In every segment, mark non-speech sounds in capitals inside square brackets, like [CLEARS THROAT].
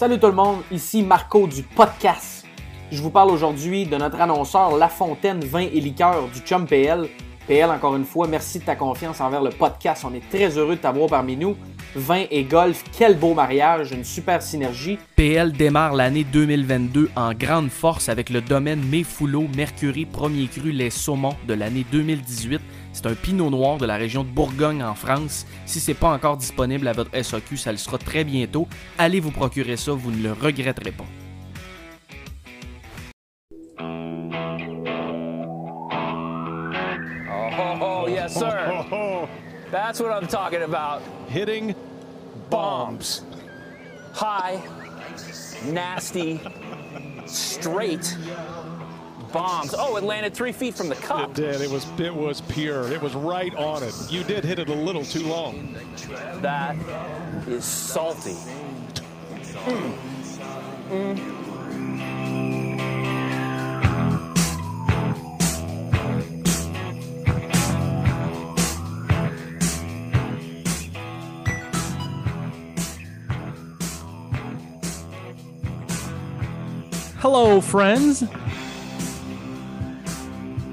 Salut tout le monde, ici Marco du podcast. Je vous parle aujourd'hui de notre annonceur La Fontaine Vin et Liqueur du Chum PL. PL, encore une fois, merci de ta confiance envers le podcast. On est très heureux de t'avoir parmi nous. Vin et golf, quel beau mariage, une super synergie. PL démarre l'année 2022 en grande force avec le domaine Méfoulot Mercury Premier Cru Les Saumons de l'année 2018. C'est un pinot noir de la région de Bourgogne en France. Si c'est pas encore disponible à votre SAQ, ça le sera très bientôt. Allez vous procurer ça, vous ne le regretterez pas. Oh, yes, sir. That's what I'm talking about. hitting Bombs. High, nasty, straight bombs. Oh, it landed three feet from the cup. It did. It was it was pure. It was right on it. You did hit it a little too long. That is salty. Hello, friends!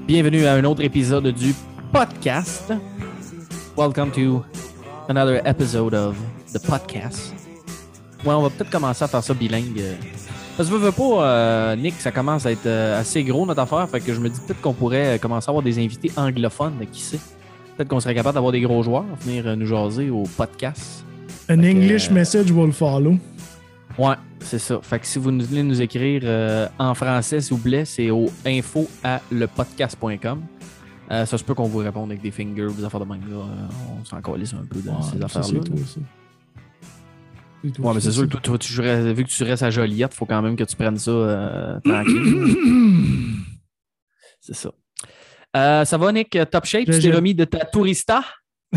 Bienvenue à un autre épisode du podcast. Welcome to another episode of the podcast. Ouais, on va peut-être commencer à faire ça bilingue. Parce que je veux pas, euh, Nick, ça commence à être euh, assez gros notre affaire. Fait que je me dis peut-être qu'on pourrait euh, commencer à avoir des invités anglophones, qui sait. Peut-être qu'on serait capable d'avoir des gros joueurs venir nous jaser au podcast. An English euh, message will follow. Ouais, c'est ça. Fait que si vous nous- voulez nous écrire euh, en français, s'il vous plaît, c'est au info à lepodcast.com. Euh, ça se peut qu'on vous réponde avec des fingers, des affaires de. Là. Euh, on s'en calisse un peu Ouais, ces affaires-là. toi, Ouais, mais c'est sûr que toi, toi, tu jouerais- vu que tu restes à Joliette, faut quand même que tu prennes ça euh, [COUGHS] tranquille. c'est ça. Euh, ça va, Nick? Top shape? Tu Je- t'es je- remis de ta tourista? [LAUGHS]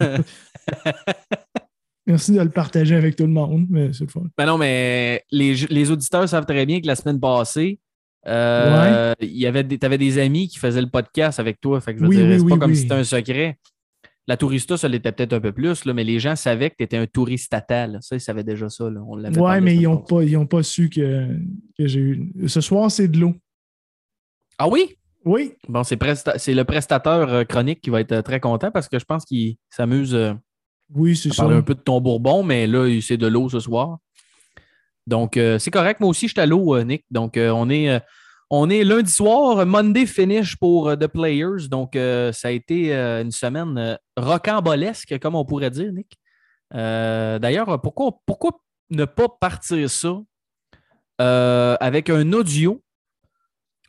[LAUGHS] Merci de le partager avec tout le monde, mais c'est le fun. Ben non, mais les, les auditeurs savent très bien que la semaine passée, euh, il y avait des, t'avais des amis qui faisaient le podcast avec toi. Fait que je veux Oui, dire, oui, c'est pas comme si c'était un secret. La tourista, ça l'était peut-être un peu plus, là, mais les gens savaient que tu étais un touristata. là. Ça, ils savaient déjà ça. là. On l'avait Ouais, mais ils n'ont pas, ils ont pas su que, que j'ai eu. Ce soir, c'est de l'eau. Ah oui? Oui, Bon, c'est, presta- c'est le prestateur euh, chronique qui va être euh, très content parce que je pense qu'il s'amuse euh, oui, c'est ça. un peu de ton bourbon, mais là, c'est de l'eau ce soir. Donc, euh, c'est correct. Moi aussi, je suis à l'eau, euh, Nick. Donc, euh, on, est, on est lundi soir, Monday finish pour The Players. Donc, ça a été une semaine rocambolesque, comme on pourrait dire, Nick. D'ailleurs, pourquoi, pourquoi ne pas partir ça avec un audio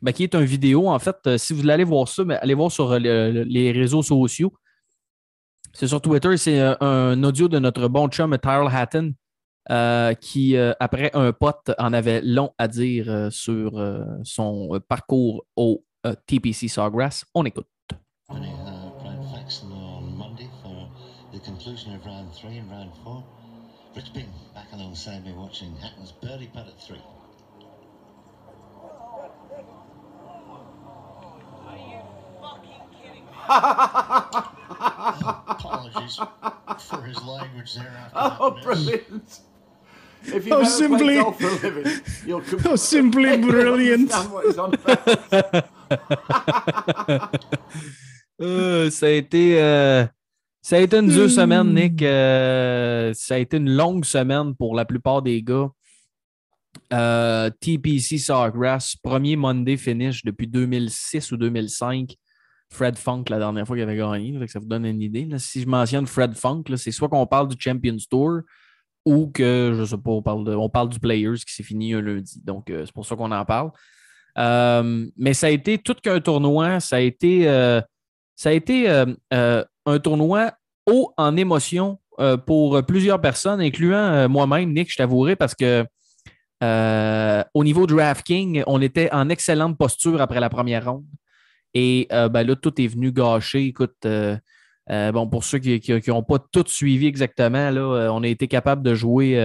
ben, qui est une vidéo. En fait, si vous voulez aller voir ça, mais allez voir sur le- le- les réseaux sociaux. C'est sur Twitter, c'est euh, un audio de notre bon chum Tyrell Hatton euh, qui, euh, après un pote, en avait long à dire euh, sur euh, son euh, parcours au euh, TPC Sawgrass. On écoute. On Monday for the conclusion of round three and round four. Rich Bing back alongside me watching Hatton's birdie putt at three. [LAUGHS] Apologies for his language there Oh, brilliant. If you Oh, never simply- play golf for a living, you'll [LAUGHS] Oh, simply brilliant. understand what is on there. [LAUGHS] Euh, ça a été. euh, ça a été une dure semaine, Nick. Euh, ça a été une longue semaine pour la plupart des gars. Euh, TPC Sawgrass, premier Monday finish depuis 2006 ou 2005. Fred Funk, la dernière fois qu'il avait gagné. Ça vous donne une idée. Si je mentionne Fred Funk, c'est soit qu'on parle du Champions Tour ou que, je sais pas, on parle, de- du Players qui s'est fini un lundi. Donc, euh, c'est pour ça qu'on en parle. Euh, mais ça a été tout qu'un tournoi. Ça a été, euh, un tournoi haut en émotion pour plusieurs personnes, incluant moi-même, Nick, je t'avouerai, parce que au niveau DraftKings, on était en excellente posture après la première ronde. Et euh, ben là, tout est venu gâcher. Écoute, euh, euh, bon, pour ceux qui n'ont pas tout suivi exactement, là, on a été capable de jouer.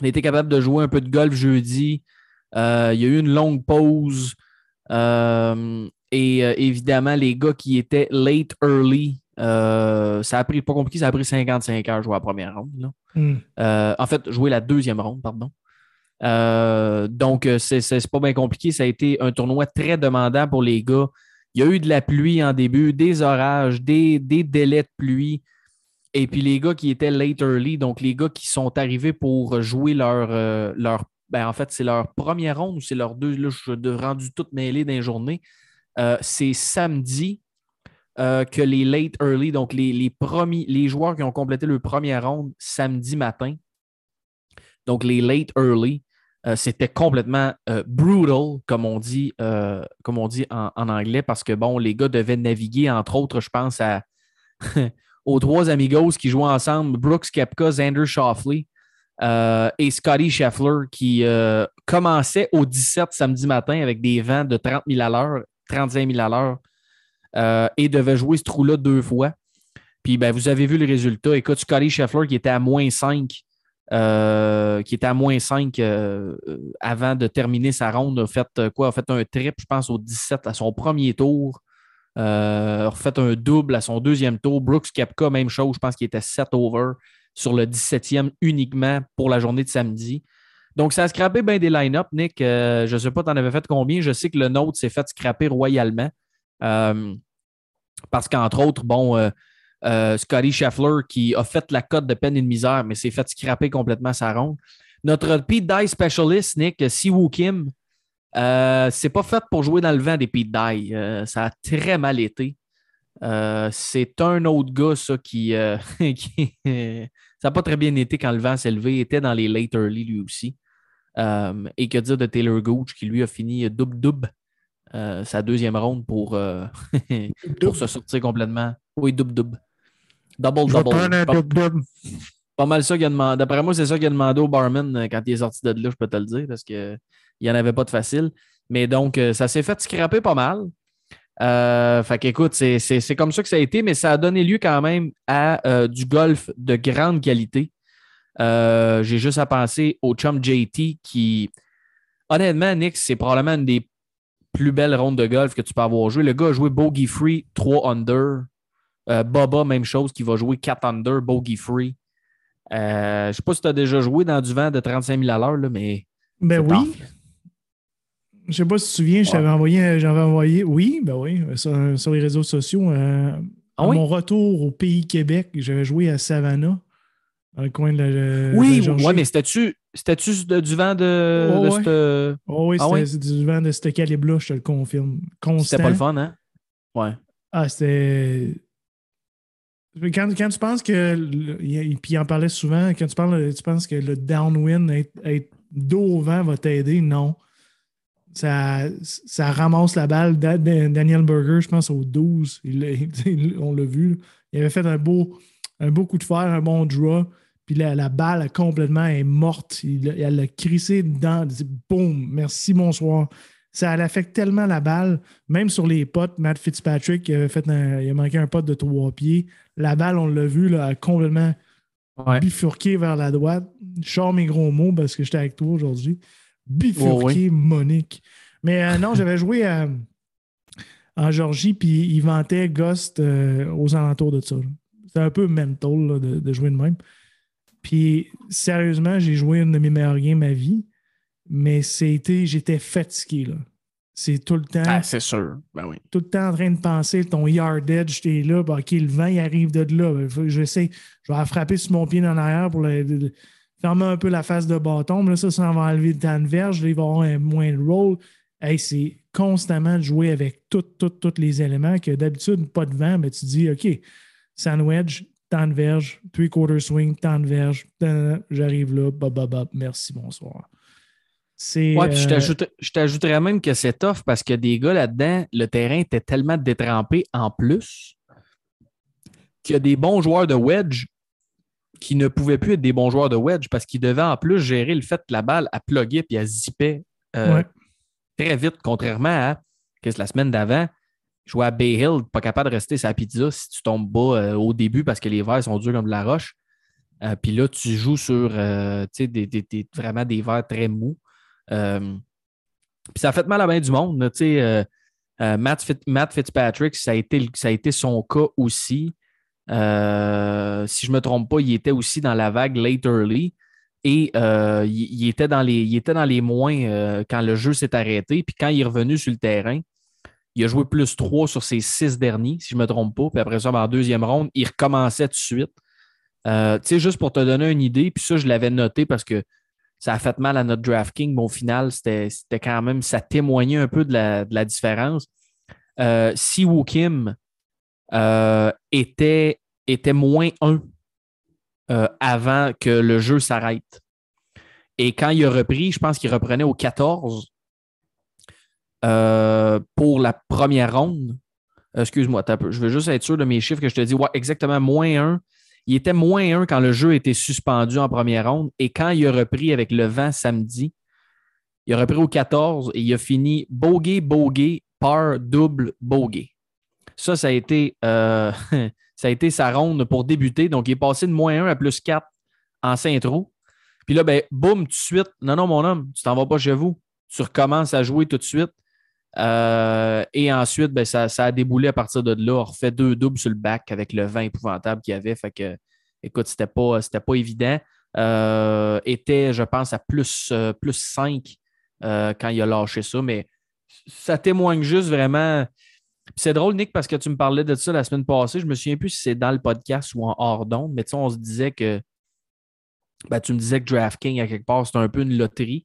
on a été capable de jouer un peu de golf jeudi. Il y a eu une longue pause. Et évidemment, les gars qui étaient late early ça a pris, pas compliqué, ça a pris 55 heures jouer la première ronde. là. Hmm. En fait, jouer la deuxième ronde, pardon. Euh, donc, euh, c'est pas bien compliqué. Ça a été un tournoi très demandant pour les gars. Il y a eu de la pluie en début, des orages, des, des délais de pluie. Et puis les gars qui étaient late early, donc les gars qui sont arrivés pour jouer leur. euh, leur ben, en fait, c'est leur première ronde ou c'est leur deux. Là, je suis rendu tout mêlé dans les journées. Euh, c'est samedi que les late early, donc les, les, les joueurs qui ont complété leur première ronde samedi matin, donc les late early, euh, c'était complètement euh, brutal, comme on dit, euh, comme on dit en, anglais, parce que bon, les gars devaient naviguer, entre autres, je pense à [LAUGHS] aux trois amigos qui jouaient ensemble, Brooks Kepka, Xander Shoffley et Scotty Scheffler, qui commençaient au 17 samedi matin avec des vents de 30 000 à l'heure, 35 000 à l'heure, et devaient jouer ce trou-là deux fois. Puis ben, vous avez vu le résultat. Écoute, Scotty Scheffler qui était à moins 5, euh, qui était à moins 5 euh, euh, avant de terminer sa ronde, a fait quoi? A fait un trip, je pense, au 17 à son premier tour. A refait un double à son deuxième tour. Brooks Kepka, même chose, je pense qu'il était 7 over sur le 17e uniquement pour la journée de samedi. Donc, ça a scrappé bien des line-up, Nick. Je ne sais pas, tu en avais fait combien. Je sais que le nôtre s'est fait scraper royalement. Parce qu'entre autres, bon, euh, Scotty Scheffler qui a fait la cote de peine et de misère, mais s'est fait scraper complètement sa ronde. Notre Pete Dye specialist, Nick, Siwoo Kim, euh, c'est pas fait pour jouer dans le vent des Pete Dye. Euh, ça a très mal été. C'est un autre gars, ça, qui. [LAUGHS] qui- ça n'a pas très bien été quand le vent s'est levé. Il était dans les late early, lui aussi. Et que dire de Taylor Gooch, qui lui a fini double-double sa deuxième ronde pour, [LAUGHS] pour se sortir complètement. Oui, double-double. Prendre un Pas, mal ça qu'il a demandé. D'après moi, c'est ça qu'il a demandé au barman euh, quand il est sorti de là, je peux te le dire, parce qu'il n'y en avait pas de facile. Mais donc, euh, ça s'est fait scraper pas mal. Euh, fait qu'écoute, c'est comme ça que ça a été, mais ça a donné lieu quand même à euh, du golf de grande qualité. Euh, J'ai juste à penser au chum JT qui, honnêtement, Nick, c'est probablement une des plus belles rondes de golf que tu peux avoir joué. Le gars a joué bogey free, 3 under. Euh, Baba, même chose, qui va jouer 4 under, bogey free. Euh, je ne sais pas si tu as déjà joué dans du vent de 35 000 à l'heure, mais. Ben oui. tough. Je sais pas si tu te souviens, je Ouais. envoyé, j'avais envoyé, oui, ben oui, sur, sur les réseaux sociaux. euh, Ah à oui? mon retour au pays Québec, j'avais joué à Savannah, dans le coin de la. de Oui, la Georgie. ouais, mais c'était-tu du vent de, Oh, de ouais. cette- Oh oui, Ah c'était du vent de ce calibre-là, je te le confirme. Constant. C'était pas le fun, hein? Ouais. Ah, c'était. Quand, tu penses que. Puis il en parlait souvent, quand tu, parles, penses que le downwind, être, dos au vent va t'aider, non. Ça, ça ramasse la balle. Da- Da- Daniel Berger, je pense, au 12, il l'a- il- on l'a vu. Il avait fait un beau, un coup de fer, un bon draw. Puis la, balle complètement est morte. Elle l'a crissé dedans. Boum, merci, bonsoir. Ça l'affecte tellement la balle, même sur les potes. Matt Fitzpatrick, il avait fait un- il a manqué un pote de trois pieds. La balle, on l'a vu, là, a complètement Ouais. bifurqué vers la droite. Je sors mes gros mots parce que j'étais avec toi aujourd'hui. Bifurqué, Oh, Monique. Mais euh, non, j'avais joué à- en Georgie, puis il vantait Ghost euh, aux alentours de ça. C'était un peu mental là, de, de jouer de même. Puis sérieusement, j'ai joué une de mes meilleures games à vie, mais c'était, j'étais fatigué. là. C'est tout le temps Ah, c'est sûr. Ben oui. tout le temps en train de penser ton yardage, t'es là, bah, OK, le vent, il arrive de là. Ben, j'essaie, je vais la frapper sur mon pied en arrière pour le- le- fermer un peu la face de bâton. Mais là, ça, ça va enlever le temps de verge. Il va avoir un moins de roll. Hey, c'est constamment de jouer avec tous tous les éléments que d'habitude, pas de vent, mais tu dis, OK, sandwich, temps de verge, three quarter swing, temps de verge, j'arrive là, bop, bop, bop, merci, bonsoir. C'est. Ouais, puis je euh, t'ajoute- je t'ajouterais même que c'est tough parce que des gars là-dedans, le terrain était tellement détrempé en plus qu'il y a des bons joueurs de wedge qui ne pouvaient plus être des bons joueurs de wedge parce qu'ils devaient en plus gérer le fait que la balle a plugué puis elle zippait euh, Ouais. très vite, contrairement à que la semaine d'avant, jouer à Bay Hill, pas capable de rester sa pizza si tu tombes bas euh, au début parce que les verres sont durs comme de la roche. Euh, puis là, tu joues sur tu sais, des, des- des- vraiment des verres très mous. Euh, puis ça a fait mal à bien du monde. euh, euh, Matt, Fit- Matt Fitzpatrick, ça a, été, ça a été son cas aussi. Si je ne me trompe pas, il était aussi dans la vague late early. Et il, était dans les, il était dans les moins quand le jeu s'est arrêté. Puis quand il est revenu sur le terrain, il a joué plus 3 sur ses six derniers, si je ne me trompe pas. Puis après ça, ben, en deuxième ronde, il recommençait tout de suite. Tu sais, juste pour te donner une idée, puis ça, je l'avais noté parce que ça a fait mal à notre DraftKings, mais au final, c'était quand même, ça témoignait un peu de la, de la différence. Euh, si Woo Kim euh, était, était moins 1 euh, avant que le jeu s'arrête. Et quand il a repris, je pense qu'il reprenait au 14 euh, pour la première ronde. Excuse-moi, je veux juste être sûr de mes chiffres que je te dis. Exactement, moins 1. Il était moins 1 quand le jeu était suspendu en première ronde. Et quand il a repris avec le vent samedi, il a repris au 14 et il a fini bogey, bogey, par double bogey. Ça, ça a été, euh, [LAUGHS] ça a été sa ronde pour débuter. Donc, il est passé de moins 1 à plus 4 en Saint-Trou. Puis là, ben, boum, tout de suite. Non, non, mon homme, tu t'en vas pas chez vous. Tu recommences à jouer tout de suite. Euh, et ensuite, ben, ça, ça a déboulé à partir de là. On refait deux doubles sur le bac avec le vent épouvantable qu'il y avait. Fait que, écoute, c'était pas, c'était pas évident. Euh, était, je pense, à plus, euh, plus 5 euh, quand il a lâché ça. Mais ça témoigne juste vraiment. C'est drôle, Nick, parce que tu me parlais de ça la semaine passée. Je me souviens plus si c'est dans le podcast ou en hors d'onde, mais tu sais, on se disait que. Ben, tu me disais que DraftKings, à quelque part, c'est un peu une loterie.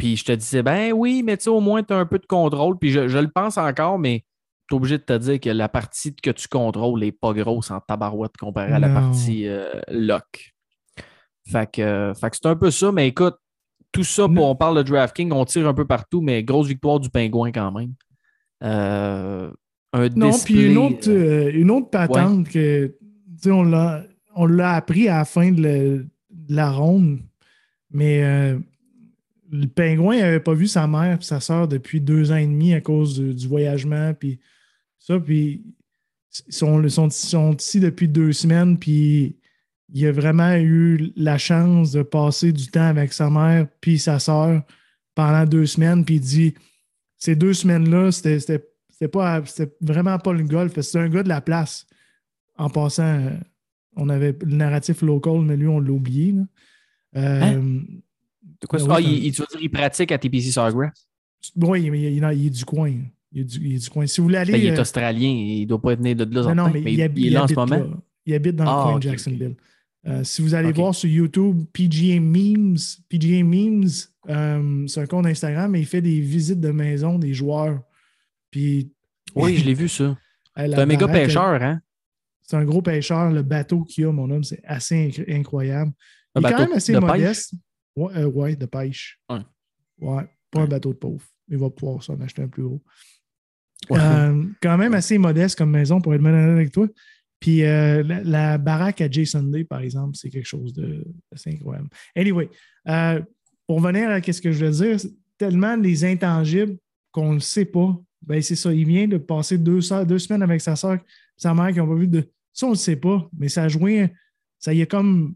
Puis je te disais, ben oui, mais tu sais, au moins, tu as un peu de contrôle. Puis je, je le pense encore, mais tu es obligé de te dire que la partie que tu contrôles n'est pas grosse en tabarouette comparée à la partie euh, lock. Fait que, euh, fait que c'est un peu ça, mais écoute, tout ça, pour, on parle de DraftKings, on tire un peu partout, mais grosse victoire du pingouin quand même. Euh, un Non, puis une autre, euh, euh, une autre patente que, tu sais, on l'a, on l'a appris à la fin de, le- de la ronde, mais euh, le pingouin n'avait pas vu sa mère et sa soeur depuis deux ans et demi à cause du, voyagement, puis ça, puis ils sont, sont, ici depuis deux semaines, puis il a vraiment eu la chance de passer du temps avec sa mère puis sa soeur pendant deux semaines, puis il dit ces deux semaines-là, c'était, pas, vraiment pas le golf, c'était un gars de la place. En passant, euh, on avait le narratif local, mais lui, on l'a oublié. Euh, de quoi ça? ben Ah, un- il, il- tu veux dire, il pratique à TPC Sawgrass? Oui, mais il, il- il est du coin. Il est du, il est du coin. Si vous voulez aller. Ben, il est euh, australien, il ne doit pas né de là. non, mais, mais il, il, hab- il est là en ce habite moment? là. Il habite dans Ah, le coin ok, de. Jacksonville. Euh, si vous allez voir sur YouTube, PGA Memes, PGA Memes, euh, c'est un compte Instagram, mais il fait des visites de maison des joueurs. Puis, Oui, [LAUGHS] je l'ai vu ça. C'est un méga pêcheur, hein? C'est un gros pêcheur. Le bateau qu'il a, mon homme, c'est assez inc- incroyable. Un Il est quand même assez de pêche? Ouais, euh, ouais, de pêche. Ouais. Ouais, pas un bateau de pauvre. Il va pouvoir s'en acheter un plus gros. Euh, quand même assez modeste comme maison pour être mal honnête avec toi. Puis euh, la, la baraque à Jason Day, par exemple, c'est quelque chose de- d'assez incroyable. Anyway, euh, pour revenir à ce que je veux dire, tellement les intangibles qu'on ne sait pas. Ben, c'est ça. Il vient de passer deux semaines avec sa soeur sa mère qui n'ont pas vu de. Ça, on ne le sait pas, mais ça a joué. Ça y est comme.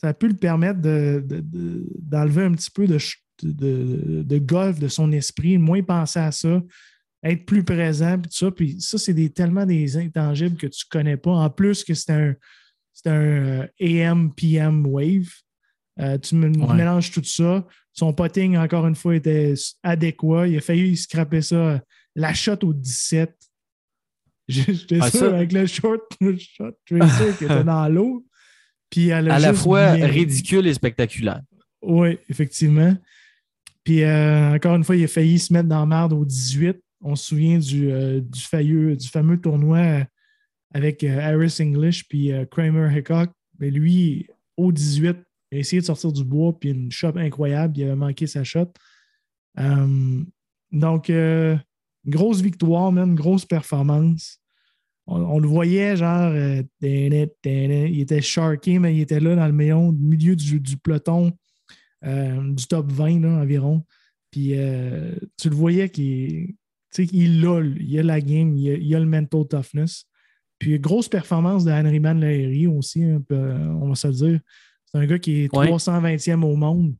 Ça a pu le permettre de- de- de- d'enlever un petit peu de, golf de son esprit, moins penser à ça, être plus présent, puis tout ça. Puis ça, c'est des, tellement des intangibles que tu ne connais pas. En plus que c'est un, un euh, AM, PM wave. Euh, tu me- Ouais. mélanges tout ça. Son potting, encore une fois, était adéquat. Il a failli scraper ça. La shot au 17. [LAUGHS] J'étais Ah, sûr ça- avec le short, [LAUGHS] le shot tracer qui était [LAUGHS] dans l'eau. Puis elle a À la fois bien- ridicule et spectaculaire. oui, effectivement. Puis euh, encore une fois, il a failli se mettre dans la merde au 18. On se souvient du, euh, du, failleux- du fameux tournoi euh, avec euh, Harris English puis Kramer Hickok. Mais lui, au 18, il a essayé de sortir du bois, puis une shot incroyable. Il avait manqué sa shot. Donc, grosse victoire, man, grosse performance. On, on le voyait, genre, euh, il était sharké, mais il était là dans le milieu, milieu du, du peloton, euh, du top 20 là, environ. Puis euh, tu le voyais qu'il il a, il a la game, il a, il a le mental toughness. Puis grosse performance de Henryman Lahiri aussi, on va se le dire. C'est un gars qui est Ouais. 320e au monde.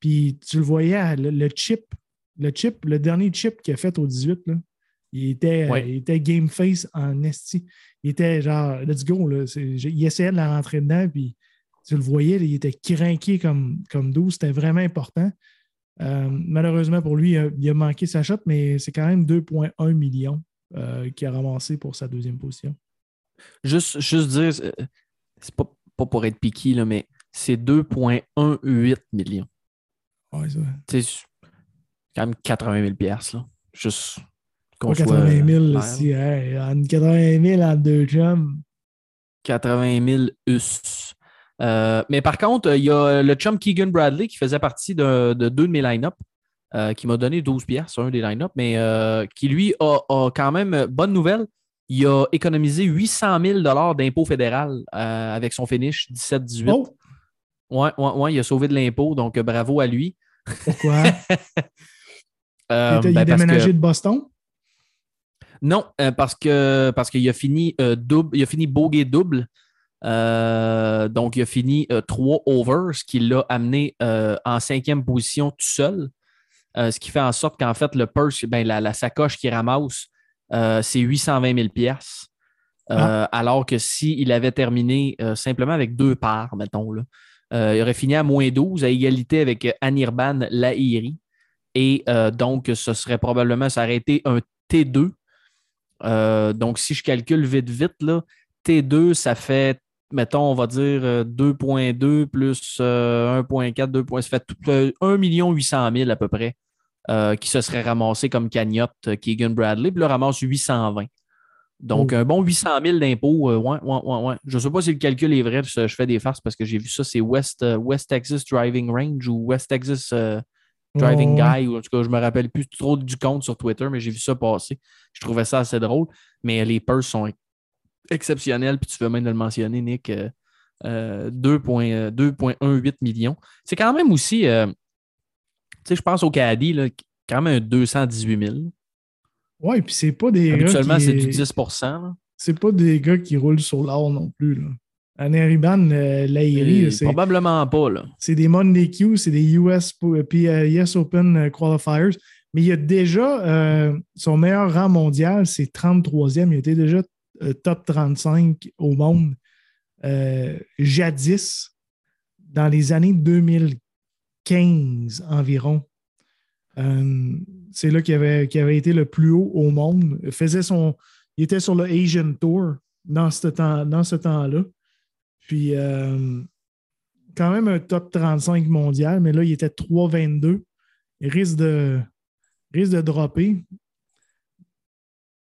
Puis tu le voyais, le, le chip, le chip, le dernier chip qu'il a fait au 18, là, Il était, Ouais. il était game face en esti. Il était genre, let's go. Là. Il essayait de la rentrer dedans, puis tu le voyais, il était craqué comme, comme 12. C'était vraiment important. Euh, malheureusement pour lui, il a, il a manqué sa shot, mais c'est quand même 2,1 millions euh, qu'il a ramassé pour sa deuxième position. Juste, juste dire, euh, c'est pas, pas pour être piqué, là, mais c'est 2,18 millions. Ouais, c'est quand même 80 000 piastres, là. Juste Pas soit 80 000 clair, aussi. Hein? En 80 000 en deux chums. 80 000 US. Euh, mais par contre, euh, il y a le chum Keegan Bradley qui faisait partie de, de deux de mes line-up, euh, qui m'a donné 12 piastres, un des line-up, mais euh, qui lui a, a quand même, euh, bonne nouvelle, il a économisé 800 000 d'impôt fédéral euh, avec son finish 17-18. Oh, Ouais, ouais, ouais, il a sauvé de l'impôt, donc euh, bravo à lui. pourquoi? [LAUGHS] Euh, il ben, a que- déménagé de Boston? Non, euh, parce que parce qu'il a fini euh, double, il a fini bogey double. Euh, donc, il a fini euh, trois overs, ce qui l'a amené en cinquième position tout seul. Ce qui fait en sorte qu'en fait, le purse, ben, la, la sacoche qu'il ramasse, c'est 820 000 pièces. Alors que s'il avait terminé simplement avec deux parts, mettons, là, il aurait fini à moins 12 à égalité avec Anirban Lahiri. Et donc, ce serait probablement, ça aurait été un T2. Euh, donc, si je calcule vite, vite, là, T2, ça fait, mettons, on va dire euh, 2.2 plus euh, 1.4, 2. Ça fait tout, euh, 1 800 000 à peu près euh, qui se serait ramassé comme cagnotte euh, Keegan Bradley. Puis là, ramasse 820. Donc, Oh. un bon 800 000 d'impôts. euh, ouais, ouais, ouais, ouais. Je ne sais pas si le calcul est vrai, je je fais des farces parce que j'ai vu ça, c'est West, euh, West Texas Driving Range ou West Texas euh, Driving. Guy, ou en tout cas, je me rappelle plus trop du compte sur Twitter, mais j'ai vu ça passer. Je trouvais ça assez drôle. Mais les purses sont exceptionnels, puis tu veux même de le mentionner, Nick. euh, euh, 2,18 2,18 millions. C'est quand même aussi, euh, tu sais, je pense au Caddy, là, quand même un 218 000. Ouais, puis c'est pas des Habituellement, qui- c'est du 10 là. C'est pas des gars qui roulent sur l'or non plus. Là. Aneriban, euh, c'est Probablement pas, là. c'est des Monday Q, c'est des US, puis, euh, US Open euh, Qualifiers. Mais il y a déjà euh, son meilleur rang mondial, c'est 33e. Il était déjà euh, top 35 au monde euh, jadis, dans les années 2015 environ. Euh, c'est là qu'il avait, été le plus haut au monde. Il faisait son, il était sur le Asian Tour dans ce temps, dans ce temps-là. Puis, euh, quand même un top 35 mondial, mais là, il était 3,22. Il risque de, risque de dropper.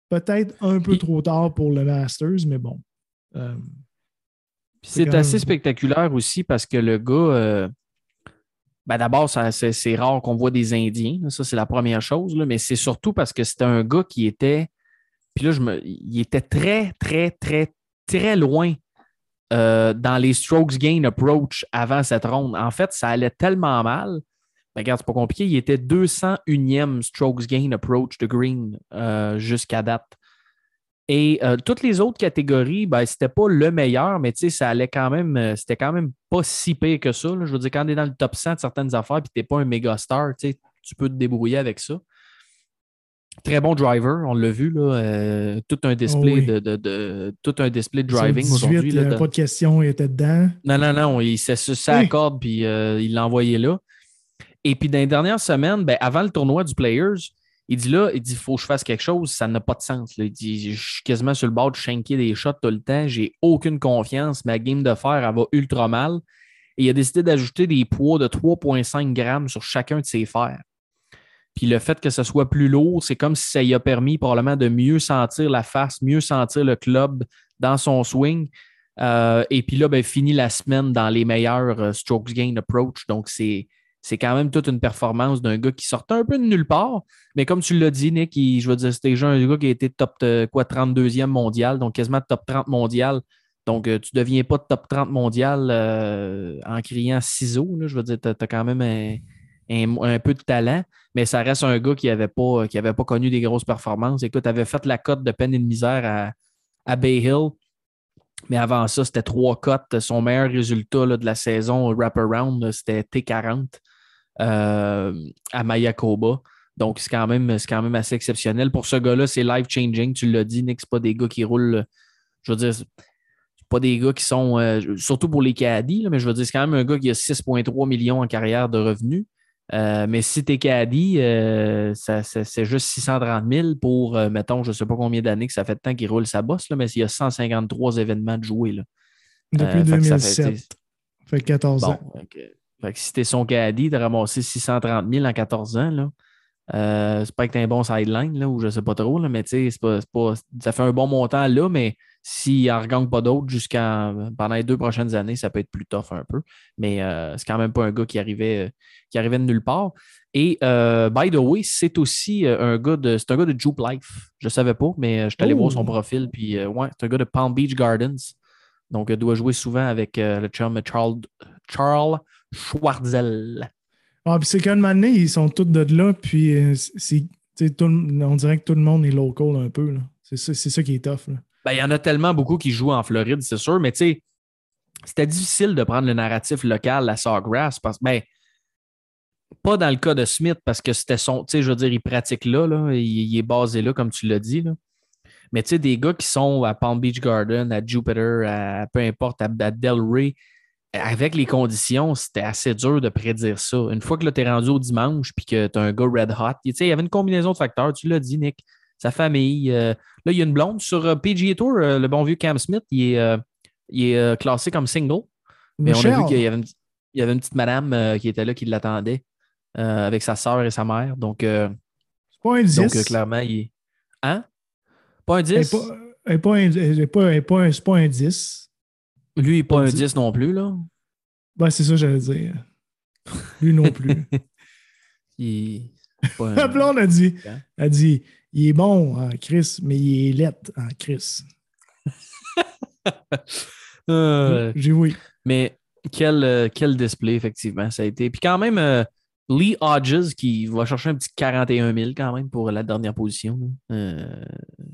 Peut-être un peu trop tard pour le Masters, mais bon. Euh, C'est assez spectaculaire aussi parce que le gars, euh, ben d'abord, ça- c'est rare qu'on voit des Indiens. Ça, c'est la première chose. là. Mais c'est surtout parce que c'était un gars qui était. Puis là, je me, il était très, très, très, très loin euh, dans les strokes gain approach avant cette ronde. En fait, ça allait tellement mal. Ben, regarde, c'est pas compliqué. Il était 201e strokes gain approach de green euh, jusqu'à date. Et euh, toutes les autres catégories, ben, c'était pas le meilleur, mais tu ça allait quand même, c'était quand même pas si pire que ça. Je veux dire, quand on est dans le top 100 de certaines affaires puis tu n'es pas un méga star, tu tu peux te débrouiller avec ça. Très bon driver, on l'a vu, là, euh, tout un display Oh oui. de, de- de- tout un display de driving 18, aujourd'hui. il n'y avait pas de question, il était dedans. non, non, non, il s'est sa Oui. corde puis euh, il l'a envoyé là. Et puis dans les dernières semaines, ben, avant le tournoi du Players, il dit là, il dit faut que je fasse quelque chose, ça n'a pas de sens. là. Il dit je suis quasiment sur le bord de shanker des shots tout le temps, j'ai aucune confiance, ma game de fer, elle va ultra mal. Et il a décidé d'ajouter des poids de 3,5 grammes sur chacun de ses fers. Puis le fait que ce soit plus lourd, c'est comme si ça lui a permis probablement de mieux sentir la face, mieux sentir le club dans son swing. Euh, et puis là, ben, fini la semaine dans les meilleurs euh, strokes gain approach. Donc, c'est, c'est quand même toute une performance d'un gars qui sortait un peu de nulle part. Mais comme tu l'as dit, Nick, je veux dire, c'était déjà un gars qui a été top euh, quoi, 32e mondial, donc quasiment top 30 mondial. Donc, tu ne deviens pas top 30 mondial en criant ciseaux. Je veux dire, tu as, quand même un, un- peu de talent, mais ça reste un gars qui n'avait pas, pas connu des grosses performances. Écoute, avait fait la cote de peine et de misère à, à Bay Hill. Mais avant ça, c'était trois cotes. Son meilleur résultat là, de la saison wraparound, là, c'était T40 euh, à Mayakoba. Donc, c'est quand, même, quand même assez exceptionnel. Pour ce gars-là, c'est life-changing. Tu l'as dit, Nick, c'est pas des gars qui roulent. Je veux dire, c'est pas des gars qui sont. euh, surtout pour les caddies, mais je veux dire, c'est quand même un gars qui a 6,3 millions en carrière de revenus. Euh, mais si t'es caddie, euh, ça- ça- c'est juste 630 000 pour, euh, mettons, je sais pas combien d'années que ça fait de temps qu'il roule sa bosse, là, mais il y a 153 événements de jouer. Là. Depuis Euh, fait que ça fait, 2007. tu sais, fait 14 Bon, ans. fait que, fait que si t'es son caddie, t'as ramassé 630 000 en 14 ans, là. Euh, c'est pas que t'as un bon sideline, là, ou je sais pas trop, là, mais tu sais, c'est pas, c'est pas- ça fait un bon montant là, mais s'il en regagne pas d'autres jusqu'à pendant les deux prochaines années, ça peut être plus tough un peu. Mais euh, c'est quand même pas un gars qui arrivait, qui arrivait de nulle part. Et euh, by the way, c'est aussi euh, un gars de. C'est un gars de Jupe Life. Je savais pas, mais euh, je suis allé voir son profil. Puis euh, ouais, c'est un gars de Palm Beach Gardens. Donc, il doit jouer souvent avec euh, le chum Charles, Charles Schwartzel. Ah, puis c'est qu'à un moment donné, ils sont tous de là, puis euh, c'est, tout on dirait que tout le monde est local un peu. là. C'est ça, c'est ça qui est tough. là. Ben, il y en a tellement beaucoup qui jouent en Floride, c'est sûr, mais tu sais, c'était difficile de prendre le narratif local, la Sawgrass, parce que, ben, pas dans le cas de Smith, parce que c'était son, tu sais, je veux dire, il pratique là, il, est basé là, comme tu l'as dit. Mais tu sais, des gars qui sont à Palm Beach Garden, à Jupiter, à peu importe, à, à Delray, avec les conditions, c'était assez dur de prédire ça. Une fois que tu es rendu au dimanche puis que tu as un gars red hot, il y avait une combinaison de facteurs, tu l'as dit, Nick, sa famille. euh, là, il y a une blonde sur euh, PGA Tour, euh, le bon vieux Cam Smith, il est, il est classé comme single. Mais on a vu qu'il y avait une, il y avait une petite madame qui était là qui l'attendait avec sa soeur et sa mère. Donc, c'est pas un 10. donc clairement, il est. Hein? Pas un Elle est 10? pas, elle est pas pas- pas un- c'est pas un 10. Lui, il n'est pas un 10. 10 non plus, là. Ben, c'est ça que j'allais dire. Lui non plus. [LAUGHS] Il La blonde a dit, Hein? a dit il est bon en Chris, mais il est lettre en Chris. [LAUGHS] Euh, J'ai oui. Mais quel, euh, quel display, effectivement, ça a été. Puis quand même, euh, Lee Hodges qui va chercher un petit 41 000 quand même pour la dernière position. Euh,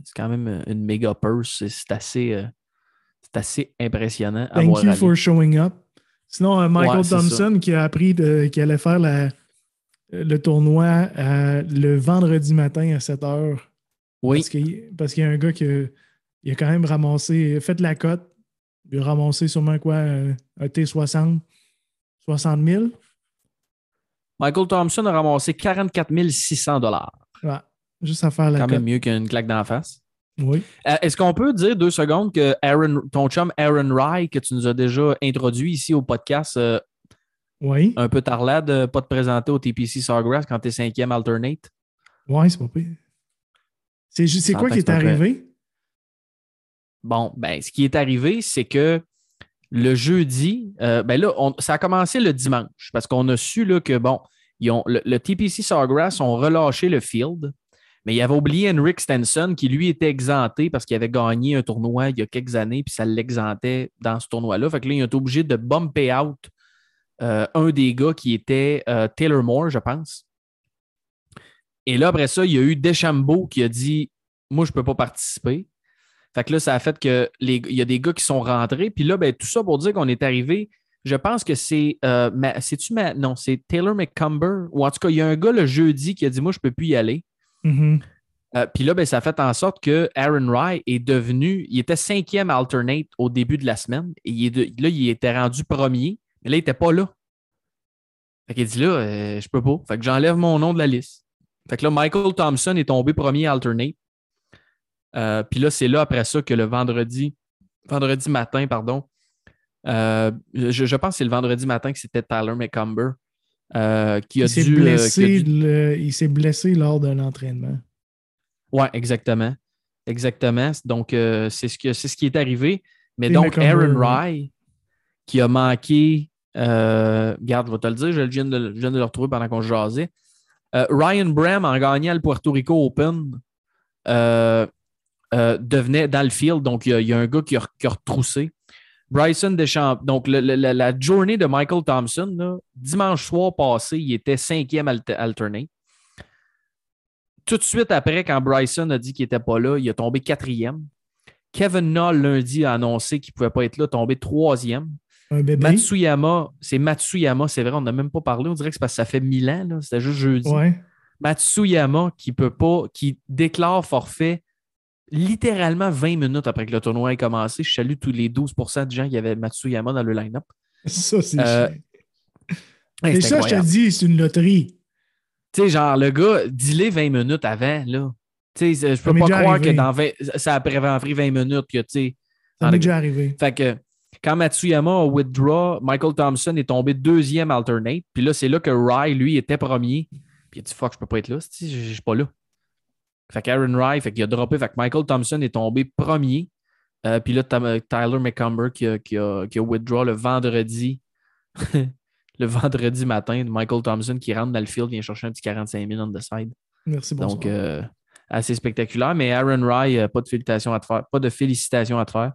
c'est quand même une méga purse. C'est assez, assez impressionnant Thank you for showing up. Sinon, Michael Ouais, Thompson qui a appris de- qu'il allait faire la- le tournoi euh, le vendredi matin à 7 h. Oui, Parce qu'il parce qu'il y a un gars qui a, il a quand même ramassé, fait la cote. Il a ramassé sûrement quoi, euh, un T60, 60 000. Michael Thompson a ramassé 44 600 dollars. Ouais, juste à faire la Quand cote. même mieux qu'une claque d'en face. Oui. Euh, Est-ce qu'on peut dire deux secondes que Aaron, ton chum Aaron Rye, que tu nous as déjà introduit ici au podcast, euh, Oui. un peu tarlade, de pas te présenter au TPC Sawgrass quand tu es cinquième alternate? Oui, c'est pas pire. C'est quoi qui est arrivé? Bon, ben, ce qui est arrivé, c'est que le jeudi, euh, ben là, on- ça a commencé le dimanche parce qu'on a su là, que, bon, ils ont, le, le TPC Sawgrass ont relâché le field, mais il avait oublié Henrik Stenson qui, lui, était exempté parce qu'il avait gagné un tournoi il y a quelques années, puis ça l'exentait dans ce tournoi-là. Fait que là, ils ont été obligés de bumper out euh, un des gars qui était euh, Taylor Moore, je pense. Et là, après ça, il y a eu Deschambault qui a dit Moi, je ne peux pas participer. Fait que là, ça a fait que les, il y a des gars qui sont rentrés. Puis là, ben, tout ça pour dire qu'on est arrivé. Je pense que c'est. Euh, c'est-tu ma- Non, c'est Taylor McCumber. Ou en tout cas, il y a un gars le jeudi qui a dit Moi, je ne peux plus y aller. Mhm. Euh, puis là, ben, ça a fait en sorte que Aaron Rye est devenu. Il était cinquième alternate au début de la semaine. Et il est de- là, il était rendu premier. Mais là, il n'était pas là. Fait qu'il dit là, euh, je peux pas. Fait que j'enlève mon nom de la liste. Fait que là, Michael Thompson est tombé premier alternate. Euh, puis là, c'est là après ça que le vendredi, vendredi matin, pardon, euh, je, je pense que c'est le vendredi matin que c'était Tyler McCumber euh, qui a Il dû. blessé, dû- le- il s'est blessé lors d'un entraînement. Oui, exactement. Exactement. Donc, c'est ce, que- c'est ce qui est arrivé. Mais Et donc, McCumber, Aaron. Rye, qui a manqué, euh, regarde, je vais te le dire, je viens de, de le retrouver pendant qu'on jasait. Euh, Ryan Bram, en gagnant le Puerto Rico Open, euh, euh, devenait dans le field. Donc, il y a, un gars qui a, retroussé. Bryson Deschamps. Donc, la, journée de Michael Thompson, dimanche soir passé, il était cinquième alter- alternate. Tout de suite après, quand Bryson a dit qu'il n'était pas là, il a tombé quatrième. Kevin Na, lundi, a annoncé qu'il ne pouvait pas être là, tombé troisième. Un bébé. Matsuyama, c'est Matsuyama, c'est vrai, on n'a même pas parlé. On dirait que c'est parce que ça fait mille ans, là, c'était juste jeudi. Ouais. Matsuyama qui peut pas, qui déclare forfait littéralement 20 minutes après que le tournoi ait commencé. Je salue tous les 12% de gens qui avaient Matsuyama dans le line-up. Ça, c'est Euh. Hey, Et c'est ça, je te dis, c'est une loterie. Tu sais, genre, le gars, dis-les 20 minutes avant, là. Tu sais, je peux pas croire arrivé. que dans 20, ça a pris pris 20 minutes que, tu sais. Ça m'est déjà arrivé. Fait que quand Matsuyama a withdraw, Michael Thompson est tombé deuxième alternate. Puis là, c'est là que Rye, lui, était premier. Puis il a dit Fuck, je peux pas être là, je je suis pas là. Fait qu'Aaron Rye, fait qu'il a droppé. Fait que Michael Thompson est tombé premier. Euh, puis là, Tyler McCumber qui a, qui, a, qui a withdraw le vendredi. [LAUGHS] le vendredi matin. Michael Thompson qui rentre dans le field, vient chercher un petit 45 000 on the side. Merci, bonsoir. Donc, euh, assez spectaculaire. Mais Aaron Rye, euh, pas de félicitations à te faire. Pas de félicitations à te faire.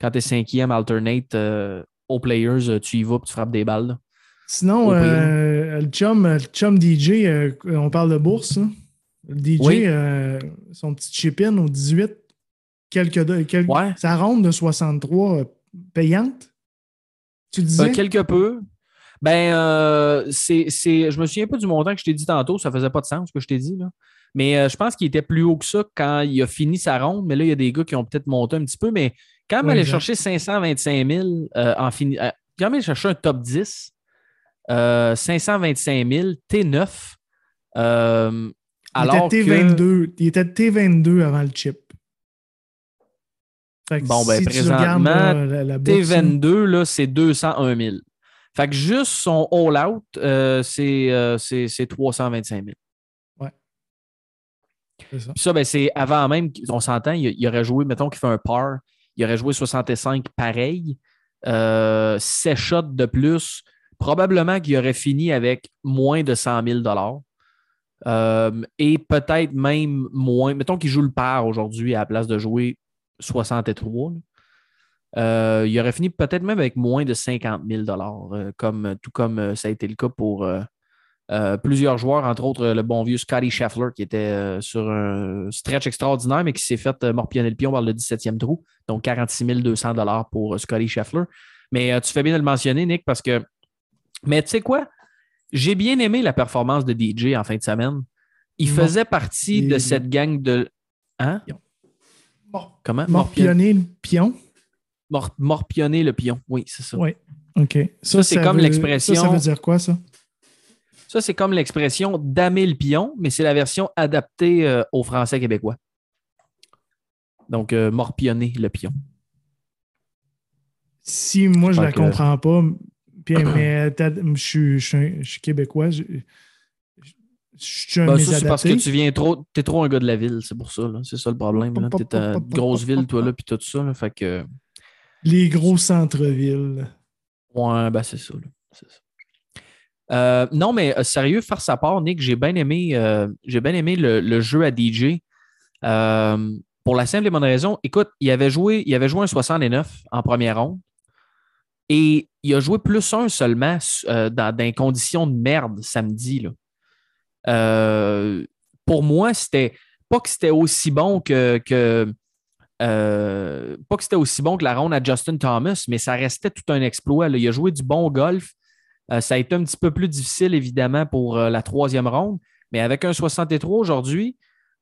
Quand tu es cinquième alternate euh, aux players, euh, tu y vas et tu frappes des balles. là. Sinon, euh, le, chum, le chum DJ, euh, on parle de bourse. hein. Le DJ, Oui. euh, son petit chip-in au 18, quelques, quelques- Ouais. sa ronde de 63 euh, payante. Tu disais? Quelque peu. Ben, c'est, c'est- je me souviens pas du montant que je t'ai dit tantôt. Ça faisait pas de sens ce que je t'ai dit. Là. Mais je pense qu'il était plus haut que ça quand il a fini sa ronde. Mais là, il y a des gars qui ont peut-être monté un petit peu. Mais quand même Ouais, aller chercher 525 000 euh, en fini, euh, quand même aller chercher un top 10, euh, 525 000, T9. euh, il alors était que- T22. Il était T22 avant le chip. Fait que Bon, ben, si présentement, là, la, la bourse, hein, T22, là, c'est 201 000. Fait que juste son all-out, euh, c'est, euh, c'est, c'est 325 000. c'est ça. Puis ça, ben, c'est avant même, on s'entend, il, il aurait joué, mettons qu'il fait un par, il aurait joué 65 pareil, euh, 7 shots de plus. Probablement qu'il aurait fini avec moins de 100 000 Euh, et peut-être même moins. Mettons qu'il joue le par aujourd'hui à la place de jouer 63. là. Euh, il aurait fini peut-être même avec moins de 50 000 euh, comme, tout comme euh, ça a été le cas pour euh, plusieurs joueurs, entre autres euh, le bon vieux Scotty Scheffler qui était euh, sur un stretch extraordinaire, mais qui s'est fait euh, morpionner le pion par le 17e trou. Donc 46 200 pour euh, Scotty Scheffler. Mais euh, tu fais bien de le mentionner, Nick, parce que. Mais tu sais quoi? J'ai bien aimé la performance de DJ en fin de semaine. Il Mor- faisait partie de cette gang de. Hein? Comment? Morpionner le pion? Mor- morpionner le pion. Oui, c'est ça. Oui. OK. Ça, c'est comme veut- l'expression- Ça, ça veut dire quoi, ça? Ça, c'est comme l'expression damer le pion, mais c'est la version adaptée euh, au français québécois. Donc, euh, morpionner le pion. Si moi, je Fait la que- comprends pas, puis, [CLEARS THROAT] mais je suis- québécois, je Ben, c'est parce que tu viens trop. T'es trop un gars de la ville, c'est pour ça. C'est ça le problème. T'es une grosse ville, toi, là, puis tout ça. là. Fait que. Les gros centres-villes. Ouais, ben c'est ça. là. C'est ça. Euh, non, mais euh, sérieux, faire sa part, Nick, j'ai bien aimé, euh, le, jeu à DJ. Pour la simple et bonne raison, écoute, il avait joué, il avait joué un 69 en première ronde et il a joué plus un seulement dans, des conditions de merde samedi. Pour moi, c'était pas que c'était aussi bon que, pas que c'était aussi bon que la ronde à Justin Thomas, mais ça restait tout un exploit. Il a joué du bon golf. Euh, ça a été un petit peu plus difficile, évidemment, pour euh, la troisième ronde. Mais avec un 63 aujourd'hui,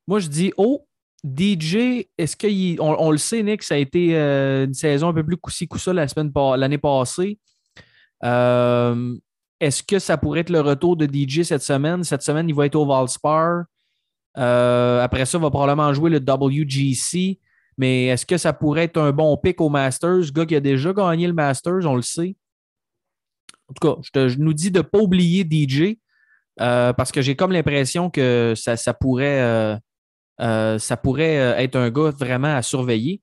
moi, je dis, oh, DJ, est-ce qu'on on, le sait, Nick, ça a été euh, une saison un peu plus coussi coussa la semaine l'année passée. Est-ce que ça pourrait être le retour de DJ cette semaine? Cette semaine, il va être au Valspar. Après ça, il va probablement jouer le WGC. Mais est-ce que ça pourrait être un bon pick au Masters? Gars qui a déjà gagné le Masters, on le sait. En tout cas, je, nous dis de ne pas oublier DJ euh, parce que j'ai comme l'impression que ça, pourrait, euh, euh, ça pourrait euh, être un gars vraiment à surveiller.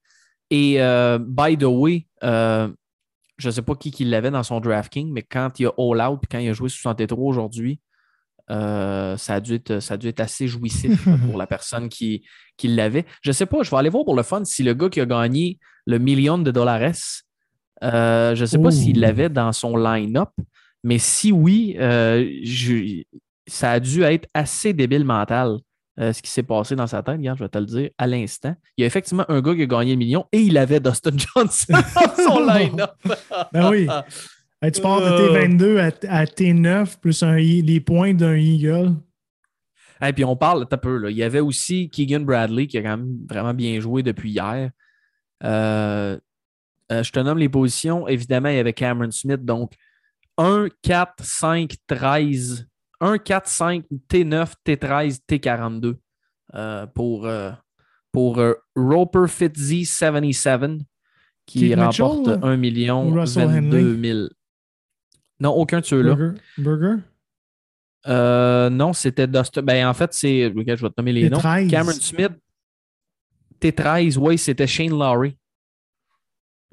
Et euh, by the way, euh, je ne sais pas qui, qui l'avait dans son DraftKings, mais quand il a All Out et quand il a joué 63 aujourd'hui, euh, ça, a dû être, ça a dû être assez jouissif pour la personne qui, qui l'avait. Je ne sais pas, je vais aller voir pour le fun si le gars qui a gagné le million de dollars, euh, je ne sais pas s'il l'avait dans son line-up, mais si oui, euh, je- ça a dû être assez débile mental. euh, ce qui s'est passé dans sa tête, regarde, je vais te le dire à l'instant. Il y a effectivement un gars qui a gagné le million et il avait Dustin [LAUGHS] Johnson dans son [LAUGHS] line-up. Ben oui. Hey, tu pars de Euh. T22 à, à T9 plus un, les points d'un Eagle. Et puis on parle, t'as peu, là. Il y avait aussi Keegan Bradley qui a quand même vraiment bien joué depuis hier. Euh, euh, je te nomme les positions. Évidemment, il y avait Cameron Smith. Donc, 1, 4, 5, 13. 1, 4, 5, T9, T13, T42 euh, pour, euh, pour euh, Roper Fitzy 77 qui Keith remporte Mitchell, 1 million ou Russell 22 000. Non, aucun de ceux-là. Burger. Burger? Euh, non, c'était Dustin. Ben, en fait, c'est. Je vais te nommer les noms. T13. Cameron Smith. T13, oui, c'était Shane Lowry.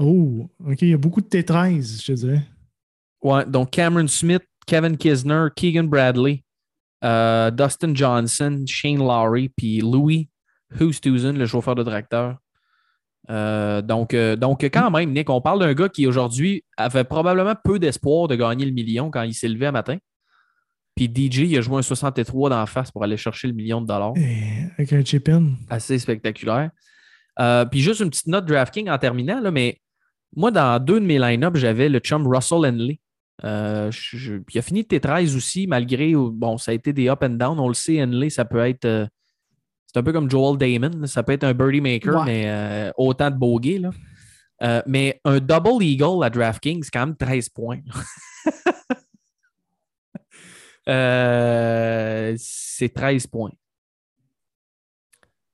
Oh, OK. Il y a beaucoup de T13, je te dirais. Ouais, donc Cameron Smith, Kevin Kisner, Keegan Bradley, euh, Dustin Johnson, Shane Lowry, puis Louis Housthuizen, le chauffeur de tracteur. Euh, donc, euh, donc, quand même, Nick, on parle d'un gars qui aujourd'hui avait probablement peu d'espoir de gagner le million quand il s'est levé un matin. Puis DJ, il a joué un 63 d'en face pour aller chercher le million de dollars. Eh, avec un chip-in. assez spectaculaire. Euh, puis juste une petite note DraftKings en terminant, là, mais moi, dans deux de mes line-up, j'avais le chum Russell Henley. Euh, je- je- il a fini T13 aussi, malgré, bon, ça a été des up and down. On le sait, Henley, ça peut être. euh, c'est un peu comme Joel Damon. Ça peut être un birdie maker, Ouais. mais euh, autant de bogeys. Là. Euh, mais un double eagle à DraftKings, c'est quand même 13 points. [LAUGHS] Euh, c'est 13 points.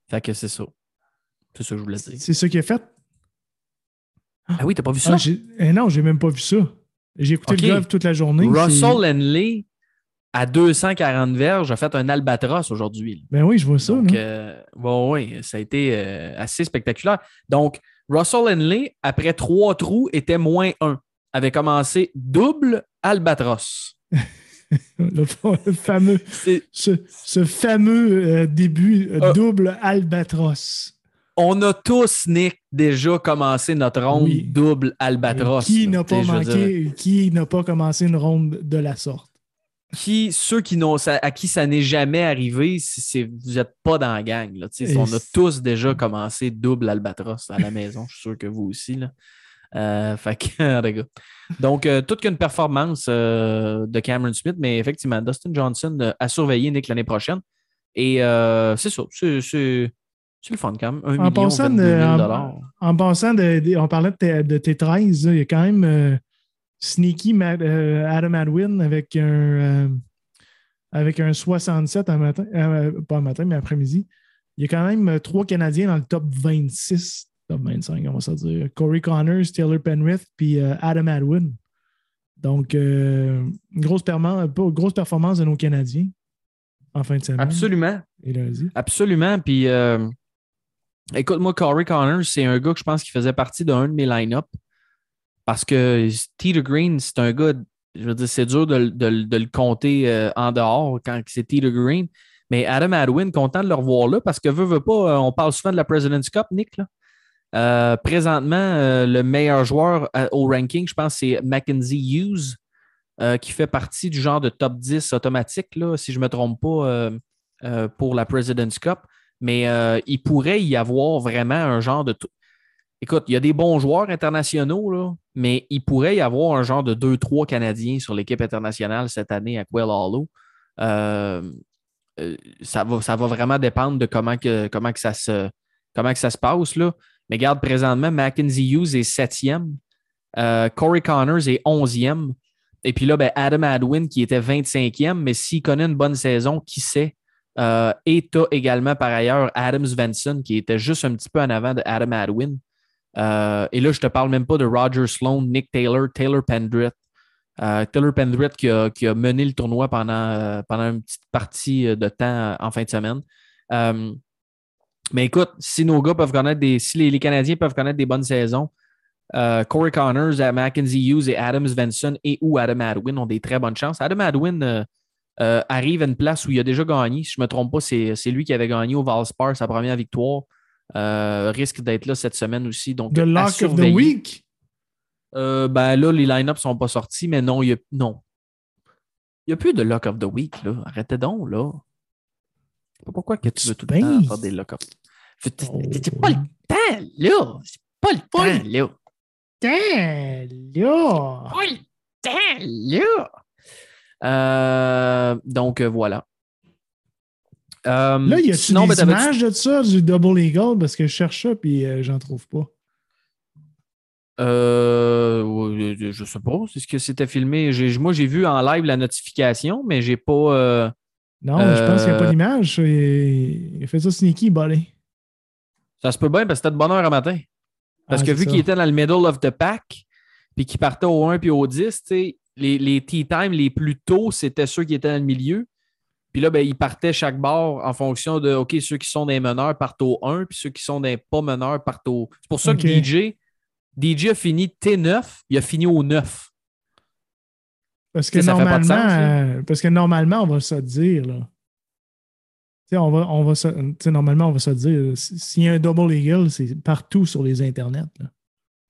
Fait que c'est ça. C'est ça que je voulais dire. C'est ça qu'il a fait? Ah oui, t'as pas vu ça? Ah, eh non, j'ai même pas vu ça. J'ai écouté le golf toute la journée. Russell Henley, à 240 verges, a fait un albatros aujourd'hui. Ben oui, je vois ça. Donc, là. euh, bon, oui, ça a été euh, assez spectaculaire. Donc, Russell Henley, après trois trous, était moins un. Avait commencé double albatros. [LAUGHS] Le, fameux, ce, ce fameux euh, début Ah. double albatros. On a tous, Nick, déjà commencé notre ronde Oui. double albatros. qui n'a pas manqué, qui n'a commencé une ronde de la sorte? qui, ceux qui n'ont, à qui ça n'est jamais arrivé, vous n'êtes pas dans la gang. Là, on a tous déjà commencé double albatros à la maison. Je suis sûr que vous aussi. Là. Euh, fait que. [LAUGHS] Donc, euh, toute qu'une performance euh, de Cameron Smith, mais effectivement, Dustin Johnson a surveillé Nick l'année prochaine. Et c'est ça. C'est, c'est- le fun quand même? 1 En million passant 22 de- 000 en-. En passant, de, de- on parlait de, T- de T13, là, il y a quand même euh, Sneaky euh, Adam Adwin avec un, euh, avec un 67 un matin, pas un matin, mais après-midi. Il y a quand même trois Canadiens dans le top 26, top 25, on va se dire. Corey Connors, Taylor Penrith, puis Adam Adwin. Donc, une grosse, grosse performance de nos Canadiens en fin de semaine. Absolument. Et lundi. Absolument. Puis, euh, écoute, moi, Corey Connors, c'est un gars que je pense qu'il faisait partie d'un de mes line-up. Parce que Teeter Green, c'est un gars, je veux dire, c'est dur de, le- compter euh, en dehors quand c'est Teeter Green. Mais Adam Adwin, content de le revoir là parce que veut, veut pas, euh, on parle souvent de la President's Cup, Nick. Là. Euh, présentement, le meilleur joueur au ranking, je pense, c'est Mackenzie Hughes, qui fait partie du genre de top 10 automatique, là, si je ne me trompe pas, pour la President's Cup. Mais euh, il pourrait y avoir vraiment un genre de. Écoute, il y a des bons joueurs internationaux, là, mais il pourrait y avoir un genre de 2-3 Canadiens sur l'équipe internationale cette année à Quail Hollow. Euh, euh, ça, va, ça va vraiment dépendre de comment, que, comment, que, ça, se, comment que ça se passe. Là. Mais regarde, présentement, Mackenzie Hughes est septième. Corey Connors est onzième. Et puis là, ben, Adam Adwin qui était 25e, mais s'il connaît une bonne saison, qui sait? Euh, et tu as également par ailleurs Adams Venson qui était juste un petit peu en avant de Adam Adwin. Euh, et là, je ne te parle même pas de Roger Sloan, Nick Taylor, Taylor Pendrith. Euh, Taylor Pendrith qui a, qui a mené le tournoi pendant, pendant une petite partie de temps en fin de semaine. Mais écoute, si nos gars peuvent connaître des. Si les, Canadiens peuvent connaître des bonnes saisons, Corey Connors, Mackenzie Hughes et Adams Venson et ou Adam Adwin ont des très bonnes chances. Adam Adwin euh, arrive à une place où il a déjà gagné. Si je ne me trompe pas, c'est c'est lui qui avait gagné au Valspar sa première victoire. Euh, risque d'être là cette semaine aussi. Donc, The Lock of the. Week? Euh, ben là, les line-ups ne sont pas sortis, mais non, il y a, non. Il n'y a plus de Lock of the Week, là. Arrêtez donc, là. Je sais pas pourquoi que tu veux tout le temps faire des Lock of C'est Oh. c'est pas le temps, là. C'est pas le temps, là. Putain, là. Pas le temps, là. Euh, donc, euh, voilà. Euh, Là, il y a sinon, des ben, images de ça, du Double Eagle, parce que je cherche ça, puis j'en trouve pas. Euh, je sais pas. C'est ce que c'était filmé. Moi, j'ai vu en live la notification, mais j'ai pas. euh, Non, je pense qu'il n'y a pas d'image. Il fait ça sneaky, Bolé. Ça se peut bien parce que c'était de bonne heure à matin. Parce Ah, que vu qu'il était dans le middle of the pack, puis qu'il partait au 1 puis au 10, tu sais, les, les tea time les plus tôt, c'était ceux qui étaient dans le milieu. Puis là, ben, ils partaient chaque bord en fonction de OK, ceux qui sont des meneurs partent au 1, puis ceux qui sont des pas meneurs partent au. C'est pour ça que DJ, DJ a fini T9, il a fini au 9. Parce que, Ça, normalement, sens, euh, parce que normalement, on va se dire, là. Tu sais, on va, on va se, normalement, on va se dire, si- s'il y a un double eagle, c'est partout sur les internets. là.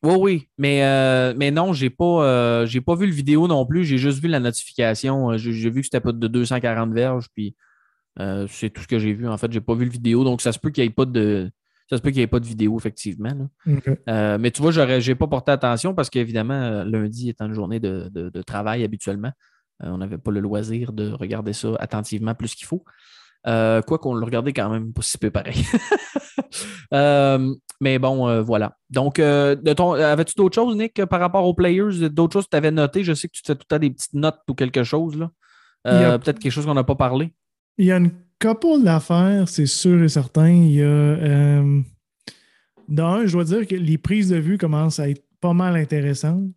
Oui, oui. Mais, euh, mais non, j'ai pas, euh, j'ai pas vu le vidéo non plus. J'ai juste vu la notification. Euh, J'ai vu que c'était pas de 240 verges. Puis euh, c'est tout ce que j'ai vu. En fait, j'ai pas vu le vidéo. Donc, ça se peut qu'il n'y ait pas de. Ça se peut qu'il n'y ait pas de vidéo, effectivement. là. Mais tu vois, j'aurais, j'ai pas porté attention parce qu'évidemment, lundi étant une journée de, de- de travail habituellement, on n'avait pas le loisir de regarder ça attentivement plus qu'il faut. Euh, quoi qu'on le regardait quand même pas si peu pareil. [LAUGHS] Euh, mais bon, euh, voilà. Donc, avais-tu d'autres choses, Nick, par rapport aux players? D'autres choses que tu avais notées? Je sais que tu te fais tout le temps des petites notes ou quelque chose. Là. A- Peut-être quelque chose qu'on n'a pas parlé. Il y a une couple d'affaires, c'est sûr et certain. Il y a. D'un, je dois dire que les prises de vue commencent à être pas mal intéressantes.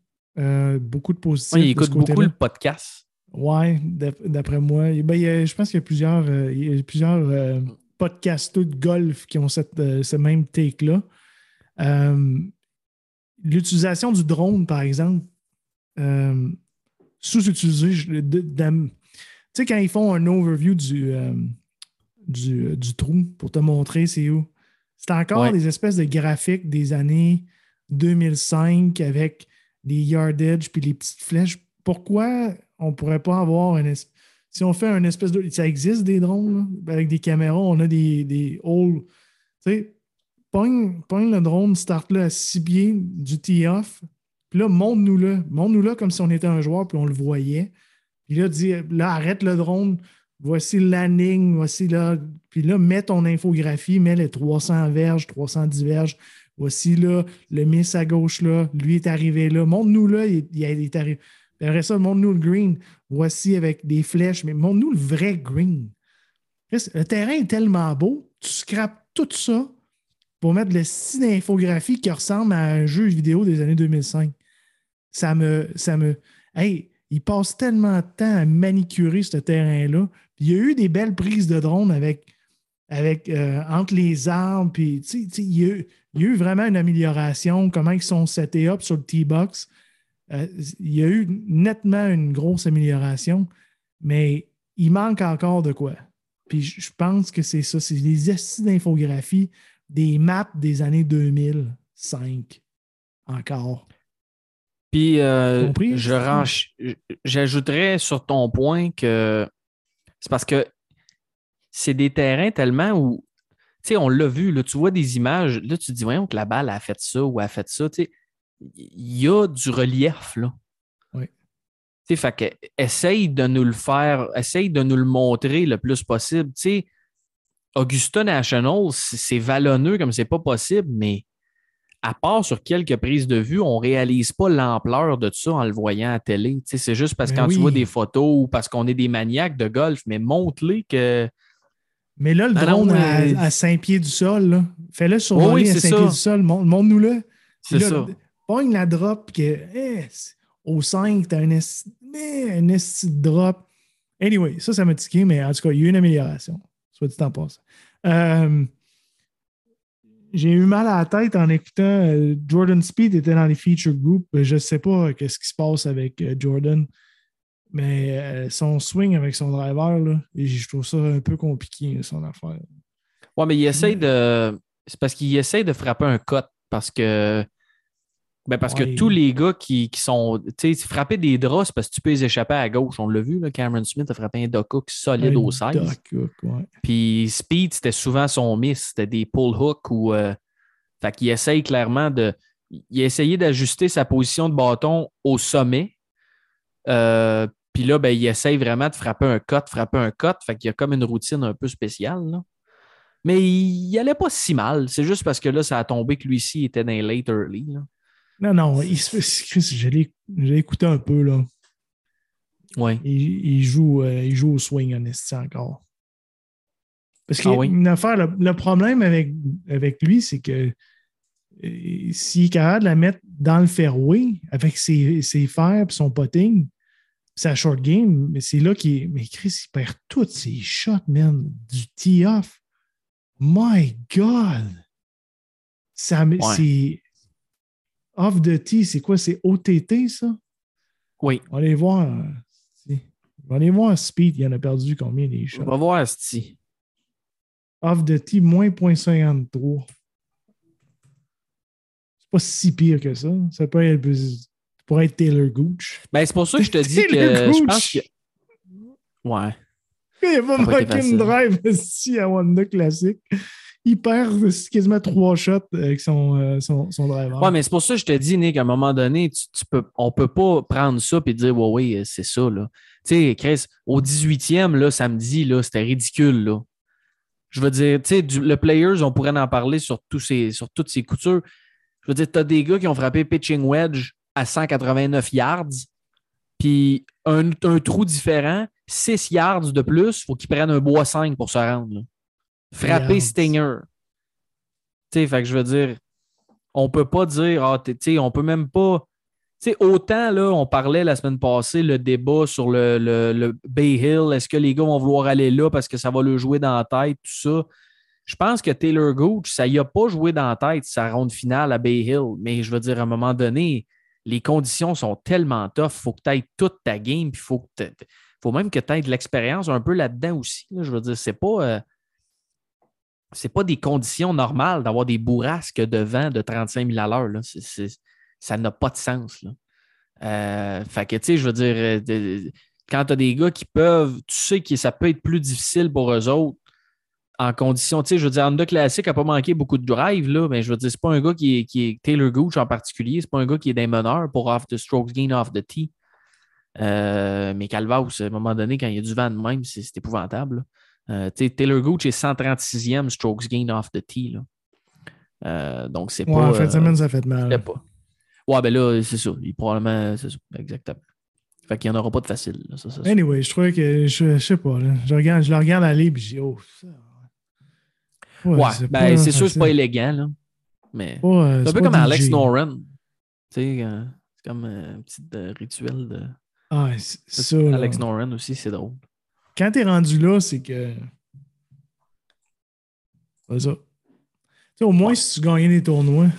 Beaucoup de positifs. Ouais, il écoute beaucoup le podcast. Ouais, d'ap- d'après moi. Ben, il y a- je pense qu'il y a plusieurs, euh, il y a plusieurs euh, de golf qui ont cette, euh, ce même take-là. Euh, L'utilisation du drone, par exemple, sous-utilisé. Tu sais, quand ils font un overview du, du, du trou pour te montrer c'est où, c'est encore Ouais. des espèces de graphiques des années 2005 avec les yardage puis les petites flèches. Pourquoi on pourrait pas avoir un es- si on fait un espèce de ça existe des drones avec des caméras, on a des des holes, tu sais, pogne, le drone, start là à six pieds du tee-off, puis là montre-nous-le, montre-nous-le comme si on était un joueur puis on le voyait. Puis là dis là arrête le drone, voici le landing, voici là, puis là mets ton infographie, mets les 300 verges, 310 verges. Voici là, le miss à gauche là, lui est arrivé là. Montre-nous là, il, il est arrivé. Puis Après ça, montre-nous le green. Voici avec des flèches, mais montre-nous le vrai green. Le terrain est tellement beau, tu scrapes tout ça pour mettre le style d'infographie qui ressemble à un jeu vidéo des années 2005. Ça me. Ça me hey, il passe tellement de temps à manicurer ce terrain-là. Il y a eu des belles prises de drone avec, avec euh, entre les arbres. Puis, il y a eu vraiment une amélioration, comment ils sont setés up sur le T-Box. Euh, il y a eu nettement une grosse amélioration, mais il manque encore de quoi. Puis je pense que c'est ça, c'est des essais d'infographie, des maps des années 2005 encore. Puis, euh, Compris? je range- j'ajouterais sur ton point que c'est parce que c'est des terrains tellement où, tu sais, on l'a vu, là, tu vois des images, là, tu te dis, voyons que la balle a fait ça ou a fait ça, tu sais, il y a du relief, là. Oui. Tu sais, fait que, essaye de nous le faire, essaye de nous le montrer le plus possible, tu sais. Augusta National, c'est vallonneux comme c'est pas possible, mais à part sur quelques prises de vue, on ne réalise pas l'ampleur de ça en le voyant à la télé. Tu sais, c'est juste parce que quand tu vois des photos ou parce qu'on est des maniaques de golf, mais montre-les que. Mais là, le Ah non, drone mais- à, 5 pieds du sol, là, fais-le sur Oui, oui, à c'est 5 ça. pieds du sol, montre- montre-nous-le. C'est Là, ça. Pogne la drop, que eh, au 5, tu as un esti de drop. Anyway, ça, ça m'a tiqué, mais en tout cas, il y a eu une amélioration. Soit dit en passant. Euh, j'ai eu mal à la tête en écoutant euh, Jordan Speed était dans les feature group. Je ne sais pas qu'est-ce qui se passe avec euh, Jordan, mais euh, son swing avec son driver, là, je trouve ça un peu compliqué, son affaire. Ouais, mais il essaye de. C'est parce qu'il essaye de frapper un cut parce que. Ben parce Ouais. que tous les gars qui, qui sont. Tu sais, frapper des draps, c'est parce que tu peux les échapper à gauche. On l'a vu, là, Cameron Smith a frappé un hook solide Un au 16. duck hook, ouais. Puis Speed, c'était souvent son miss. C'était des pull hooks ou. euh, fait qu'il essaye clairement de. Il a essayé d'ajuster sa position de bâton au sommet. Euh, Puis là, ben, il essaye vraiment de frapper un cut, frapper un cut. Fait qu'il y a comme une routine un peu spéciale. là. Mais il, il allait pas si mal. C'est juste parce que là, ça a tombé que lui-ci était dans les late early. là. Non, non, il se fait- Chris, je l'ai écouté un peu, là. Ouais. Il, il joue, euh, il joue au swing en esti encore. Parce que Ah oui? une affaire, le, le problème avec, avec lui, c'est que euh, s'il est capable de la mettre dans le fairway avec ses, ses fers et son potting, sa short game, mais c'est là qu'il. Mais Chris, il perd toutes ses shots, man, du tee-off. My God! Ça, Ouais. Off the tee, c'est quoi? C'est OTT, ça? Oui. On va aller voir. euh. On va aller voir Speed, il en a perdu combien les On shots? va voir, Sti. Off the tee, moins 0.53. C'est pas si pire que ça. Ça peut être, pourrait être Taylor Gooch. Ben, c'est pour ça que je te dis C'est que le je pense que. Ouais. Il a pas Ça aurait été manqué une drive [LAUGHS] ici à Wanda Classic. Il perd quasiment trois shots avec son, euh, son, son driver. Ouais, mais c'est pour ça que je te dis, Nick, à un moment donné, tu, peux, on peut pas prendre ça et dire, ouais, ouais, c'est ça. Tu sais, Chris, au 18e, là, samedi, là, c'était ridicule, là. Je veux dire, tu sais, le Players, on pourrait en parler sur, sur toutes ces coutures. Je veux dire, tu as des gars qui ont frappé pitching wedge à 189 yards, puis un, un trou différent, 6 yards de plus, il faut qu'ils prennent un bois 5 pour se rendre. là. Frapper. Stinger. Tu sais, fait que je veux dire, on peut pas dire, ah, tu sais, on peut même pas. Tu sais, autant, là, on parlait la semaine passée, le débat sur le, le, le Bay Hill, est-ce que les gars vont vouloir aller là parce que ça va le jouer dans la tête, tout ça. Je pense que Taylor Gooch, ça y a pas joué dans la tête sa ronde finale à Bay Hill, mais je veux dire, à un moment donné, les conditions sont tellement tough, il faut que tu ailles toute ta game, puis il faut, que faut même que tu aies de l'expérience un peu là-dedans aussi. là. Je veux dire, c'est pas. euh, c'est pas des conditions normales d'avoir des bourrasques de vent de 35 000 à l'heure. ça n'a pas de sens. Euh, fait que, tu sais, je veux dire, euh, quand tu as des gars qui peuvent, tu sais que ça peut être plus difficile pour eux autres en condition, tu sais, je veux dire, Honda Classic n'a pas manqué beaucoup de drive, là, mais je veux dire, c'est pas un gars qui est, Taylor Gooch en particulier, c'est pas un gars qui est des meneurs pour off the strokes gain off the tee. Euh, mais Calvaus, à un moment donné, quand il y a du vent de même, c'est épouvantable. Euh, Taylor Gooch est 136e strokes gain off the tee. Là. Euh, donc, c'est Ouais, pas. en fin de euh, semaine, ça fait mal. c'est pas. Ouais, ben là, c'est ça. Il probablement. C'est ça. Exactement. Fait qu'il n'y en aura pas de facile. là, ça, ça, ça. Anyway, je trouvais que je, je sais pas. Là, je, regarde, je le regarde aller et je dis Oh, ça. Ouais, Ouais, c'est ben c'est sûr que c'est pas élégant, là. Mais. C'est un peu comme DJ. Alex Noren. Tu sais, euh, c'est comme un petit rituel de. Ah, c'est ça. Alex Noren aussi, c'est drôle. Quand t'es rendu là, c'est que. C'est ça. Tu sais, au moins, si tu gagnais des tournois.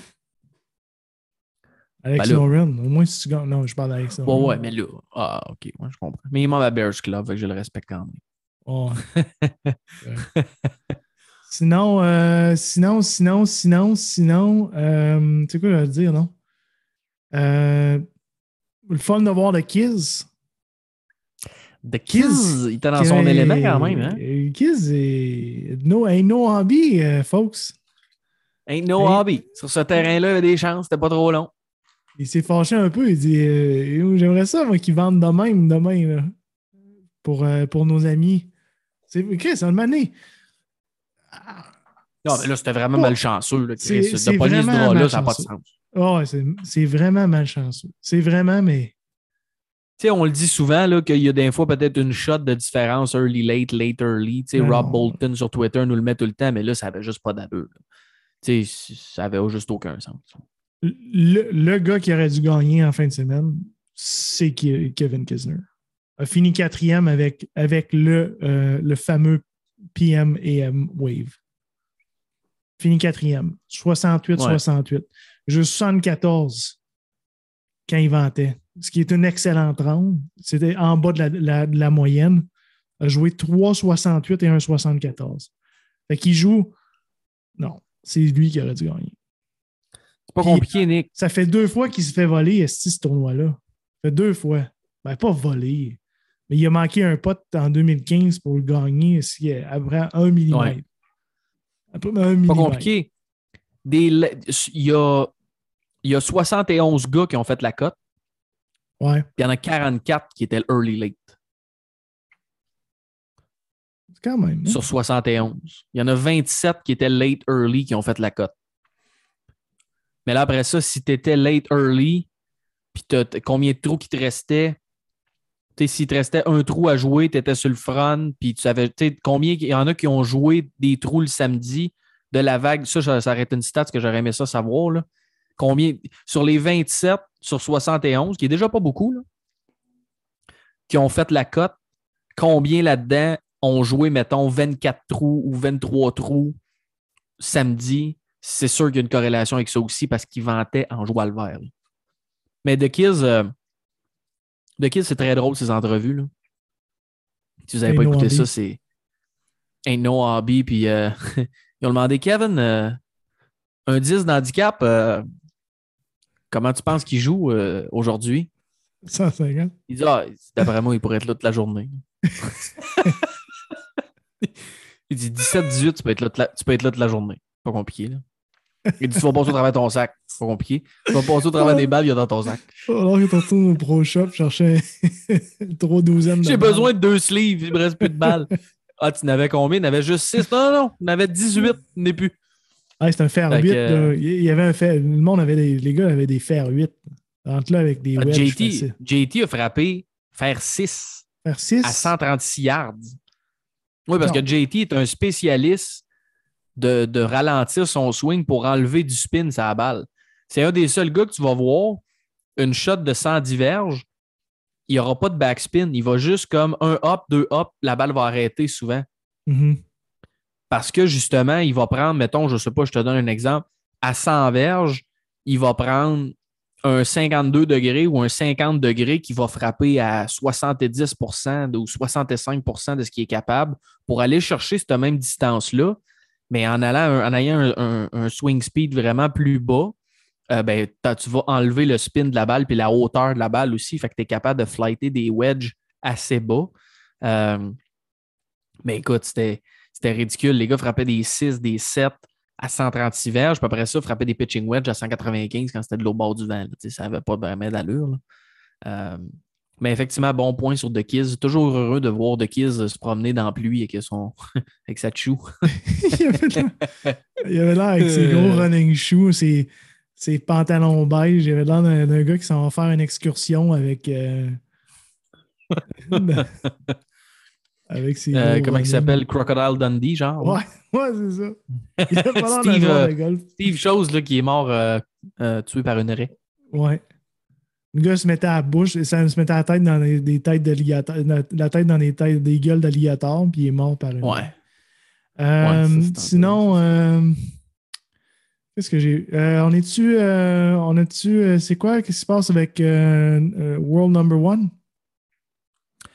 Alex Ben Noren, au moins si tu gagnes. Non, je parle d'Alex Ouais, Noren. ouais, mais là. Ah, ok, ouais, je comprends. Mais il est membre à Bears Club, fait que je le respecte quand même. Ouais. [LAUGHS] Ouais. sinon, euh, sinon, sinon, sinon, sinon, euh, tu sais quoi je veux dire, non? Euh, le fun de voir le. The Kiz, il était dans son élément quand même, hein? euh, Kiz est. No, ain't no hobby, euh, folks. Ain't no Hey. hobby. Sur ce terrain-là, il y avait des chances, c'était pas trop long. Il s'est fâché un peu. Il dit euh, J'aimerais ça, moi, qu'ils vendent de même demain là, pour, euh, pour nos amis. C'est Chris, un mané. Non, mais là, c'était vraiment Pas- malchanceux. Là, Chris. De drap-là, ça n'a pas de sens. Ah c'est- c'est vraiment malchanceux. C'est vraiment, mais. Sais, on le dit souvent qu'il y a des fois peut-être une shot de différence early, late, late, early. Tu sais, Non. Rob Bolton sur Twitter nous le met tout le temps, mais là, ça n'avait juste pas d'allure. là. Tu sais, ça avait juste aucun sens. Le, le gars qui aurait dû gagner en fin de semaine, c'est Ke- Kevin Kisner. A fini quatrième avec, avec le, euh, le fameux PM AM Wave. Fini quatrième. 68-68. Juste 74 quand il vantait. Ce qui est une excellente ronde. C'était en bas de la, la- de la moyenne. A joué 3,68 et 1,74. Fait qu'il joue. Non, c'est lui qui aurait dû gagner. C'est pas Puis- compliqué, Nick. Ça fait deux fois qu'il se fait voler esti, ce tournoi-là. Ça fait deux fois. Ben, pas voler. Mais il a manqué un pote en 2015 pour le gagner esti, après un millimètre. Ouais. Après un Pas millimètre. compliqué. Des, il, y a, il y a 71 gars qui ont fait la cote, Ouais. Il y en a 44 qui étaient early late. C'est Quand même. Hein? Sur 71. Il y en a 27 qui étaient late early qui ont fait la cote. Mais là, après ça, si tu étais late early, puis combien de trous qui te restait, s'il te restait un trou à jouer, tu étais sur le front, puis tu savais combien il y en a qui ont joué des trous le samedi de la vague? Ça, ça, ça aurait été une stat que j'aurais aimé ça savoir. Là. Combien, sur les 27 sur 71, qui est déjà pas beaucoup, là, qui ont fait la cote, combien là-dedans ont joué, mettons, 24 trous ou 23 trous samedi? C'est sûr qu'il y a une corrélation avec ça aussi parce qu'ils vantaient en jouant le vert. là. Mais The Kids, euh, The Kids, c'est très drôle, ces entrevues. Là. Si vous n'avez pas no écouté hobby. ça, c'est Ain't no hobby. Puis euh, [LAUGHS] ils ont demandé, Kevin, euh, un 10 d'handicap, comment tu penses qu'il joue euh, aujourd'hui? 150. Il dit, ah, d'après moi, il pourrait être là toute la journée. [LAUGHS] il dit 17-18, tu, peux être là toute la- tu peux être là toute la journée. Pas compliqué, là. Il dit, tu vas passer au travers de ton sac. Pas compliqué. Tu vas passer au travers des balles, il y a dans ton sac. Alors que tu retournes au Pro Shop chercher [LAUGHS] trois douzaines J'ai besoin de deux sleeves, il me reste plus de balles. Ah, tu n'avais combien? Il en avait juste 6. Non, non, non, il en avait 18, il n'est plus. Ah, c'est un fer Fait 8. que, euh, là. Il y avait un fer. Le monde avait des. Les gars avaient des fers 8. Entre là avec des Ah, wedges. JT. JT a frappé faire 6 Fer 6. à 136 yards. Oui, parce Non. que JT est un spécialiste de, de ralentir son swing pour enlever du spin sa balle. C'est un des seuls gars que tu vas voir, une shot de 110 verges, il n'y aura pas de backspin. Il va juste comme un hop, deux hop, la balle va arrêter souvent. Mhm. Parce que justement, il va prendre, mettons, je ne sais pas, je te donne un exemple, à 100 verges, il va prendre un 52 degrés ou un 50 degrés qui va frapper à 70% ou 65% de ce qui est capable pour aller chercher cette même distance-là, mais en, allant, en ayant un, swing speed vraiment plus bas, euh, ben, tu vas enlever le spin de la balle puis la hauteur de la balle aussi. Fait que tu es capable de flighter des wedges assez bas. Euh, mais écoute, c'était c'était ridicule. Les gars frappaient des 6, des 7 à 136 verges. Puis après ça, frappaient des pitching wedges à 195 quand c'était de l'autre bord du vent. Ça n'avait pas vraiment d'allure. Euh, mais effectivement, bon point sur The Kids. Toujours heureux de voir The Kids se promener dans la pluie avec, son... [LAUGHS] avec sa chou. [LAUGHS] il avait l'air- il avait l'air avec ses Euh. gros running shoes, ses, ses pantalons beige. Il avait l'air d'un d'un gars qui s'en va faire une excursion avec. euh, [LAUGHS] avec ses. Euh, comment il s'appelle? Crocodile Dundee, genre. Ouais, [LAUGHS] ouais, c'est ça. Il [LAUGHS] a pas Steve, euh, golf. Steve Chose là, qui est mort euh, tué par une raie. Ouais. Le gars se mettait à la bouche, et ça se mettait la tête dans des, des têtes la tête dans des, têtes, des gueules d'alligator, puis il est mort par une. Ouais. Ouais, sinon, qu'est-ce que j'ai. on est-tu. on est-tu. euh, c'est quoi? Qu'est-ce qui se passe avec World Number One?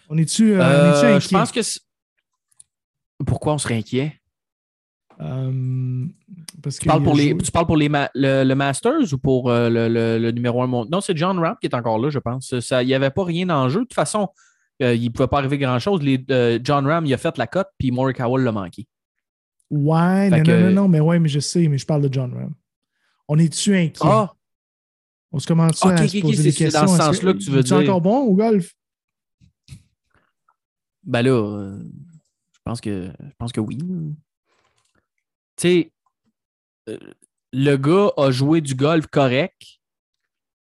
On est-tu. euh, Euh, inquiet? je pense que. c'est- Pourquoi on serait inquiet? Euh, parce Tu que parles, il pour les, tu parles pour les ma- le, le Masters ou pour euh, le, le- le numéro 1 monde? Non, c'est John Ram qui est encore là, je pense. Ça- Il n'y avait pas rien en jeu. De toute façon, euh, il ne pouvait pas arriver grand-chose. Euh, John Ram, il a fait la cote, puis Howell l'a manqué. Ouais, non, que- non, non, non, mais ouais, mais je sais, mais je parle de John Ram. On est-tu inquiet? Ah! On se commence à se poser c'est- des c'est questions. dans ce que- sens-là que tu veux dire. encore bon au golf? Ben là, euh, je pense que je pense que oui. Tu sais, euh, le gars a joué du golf correct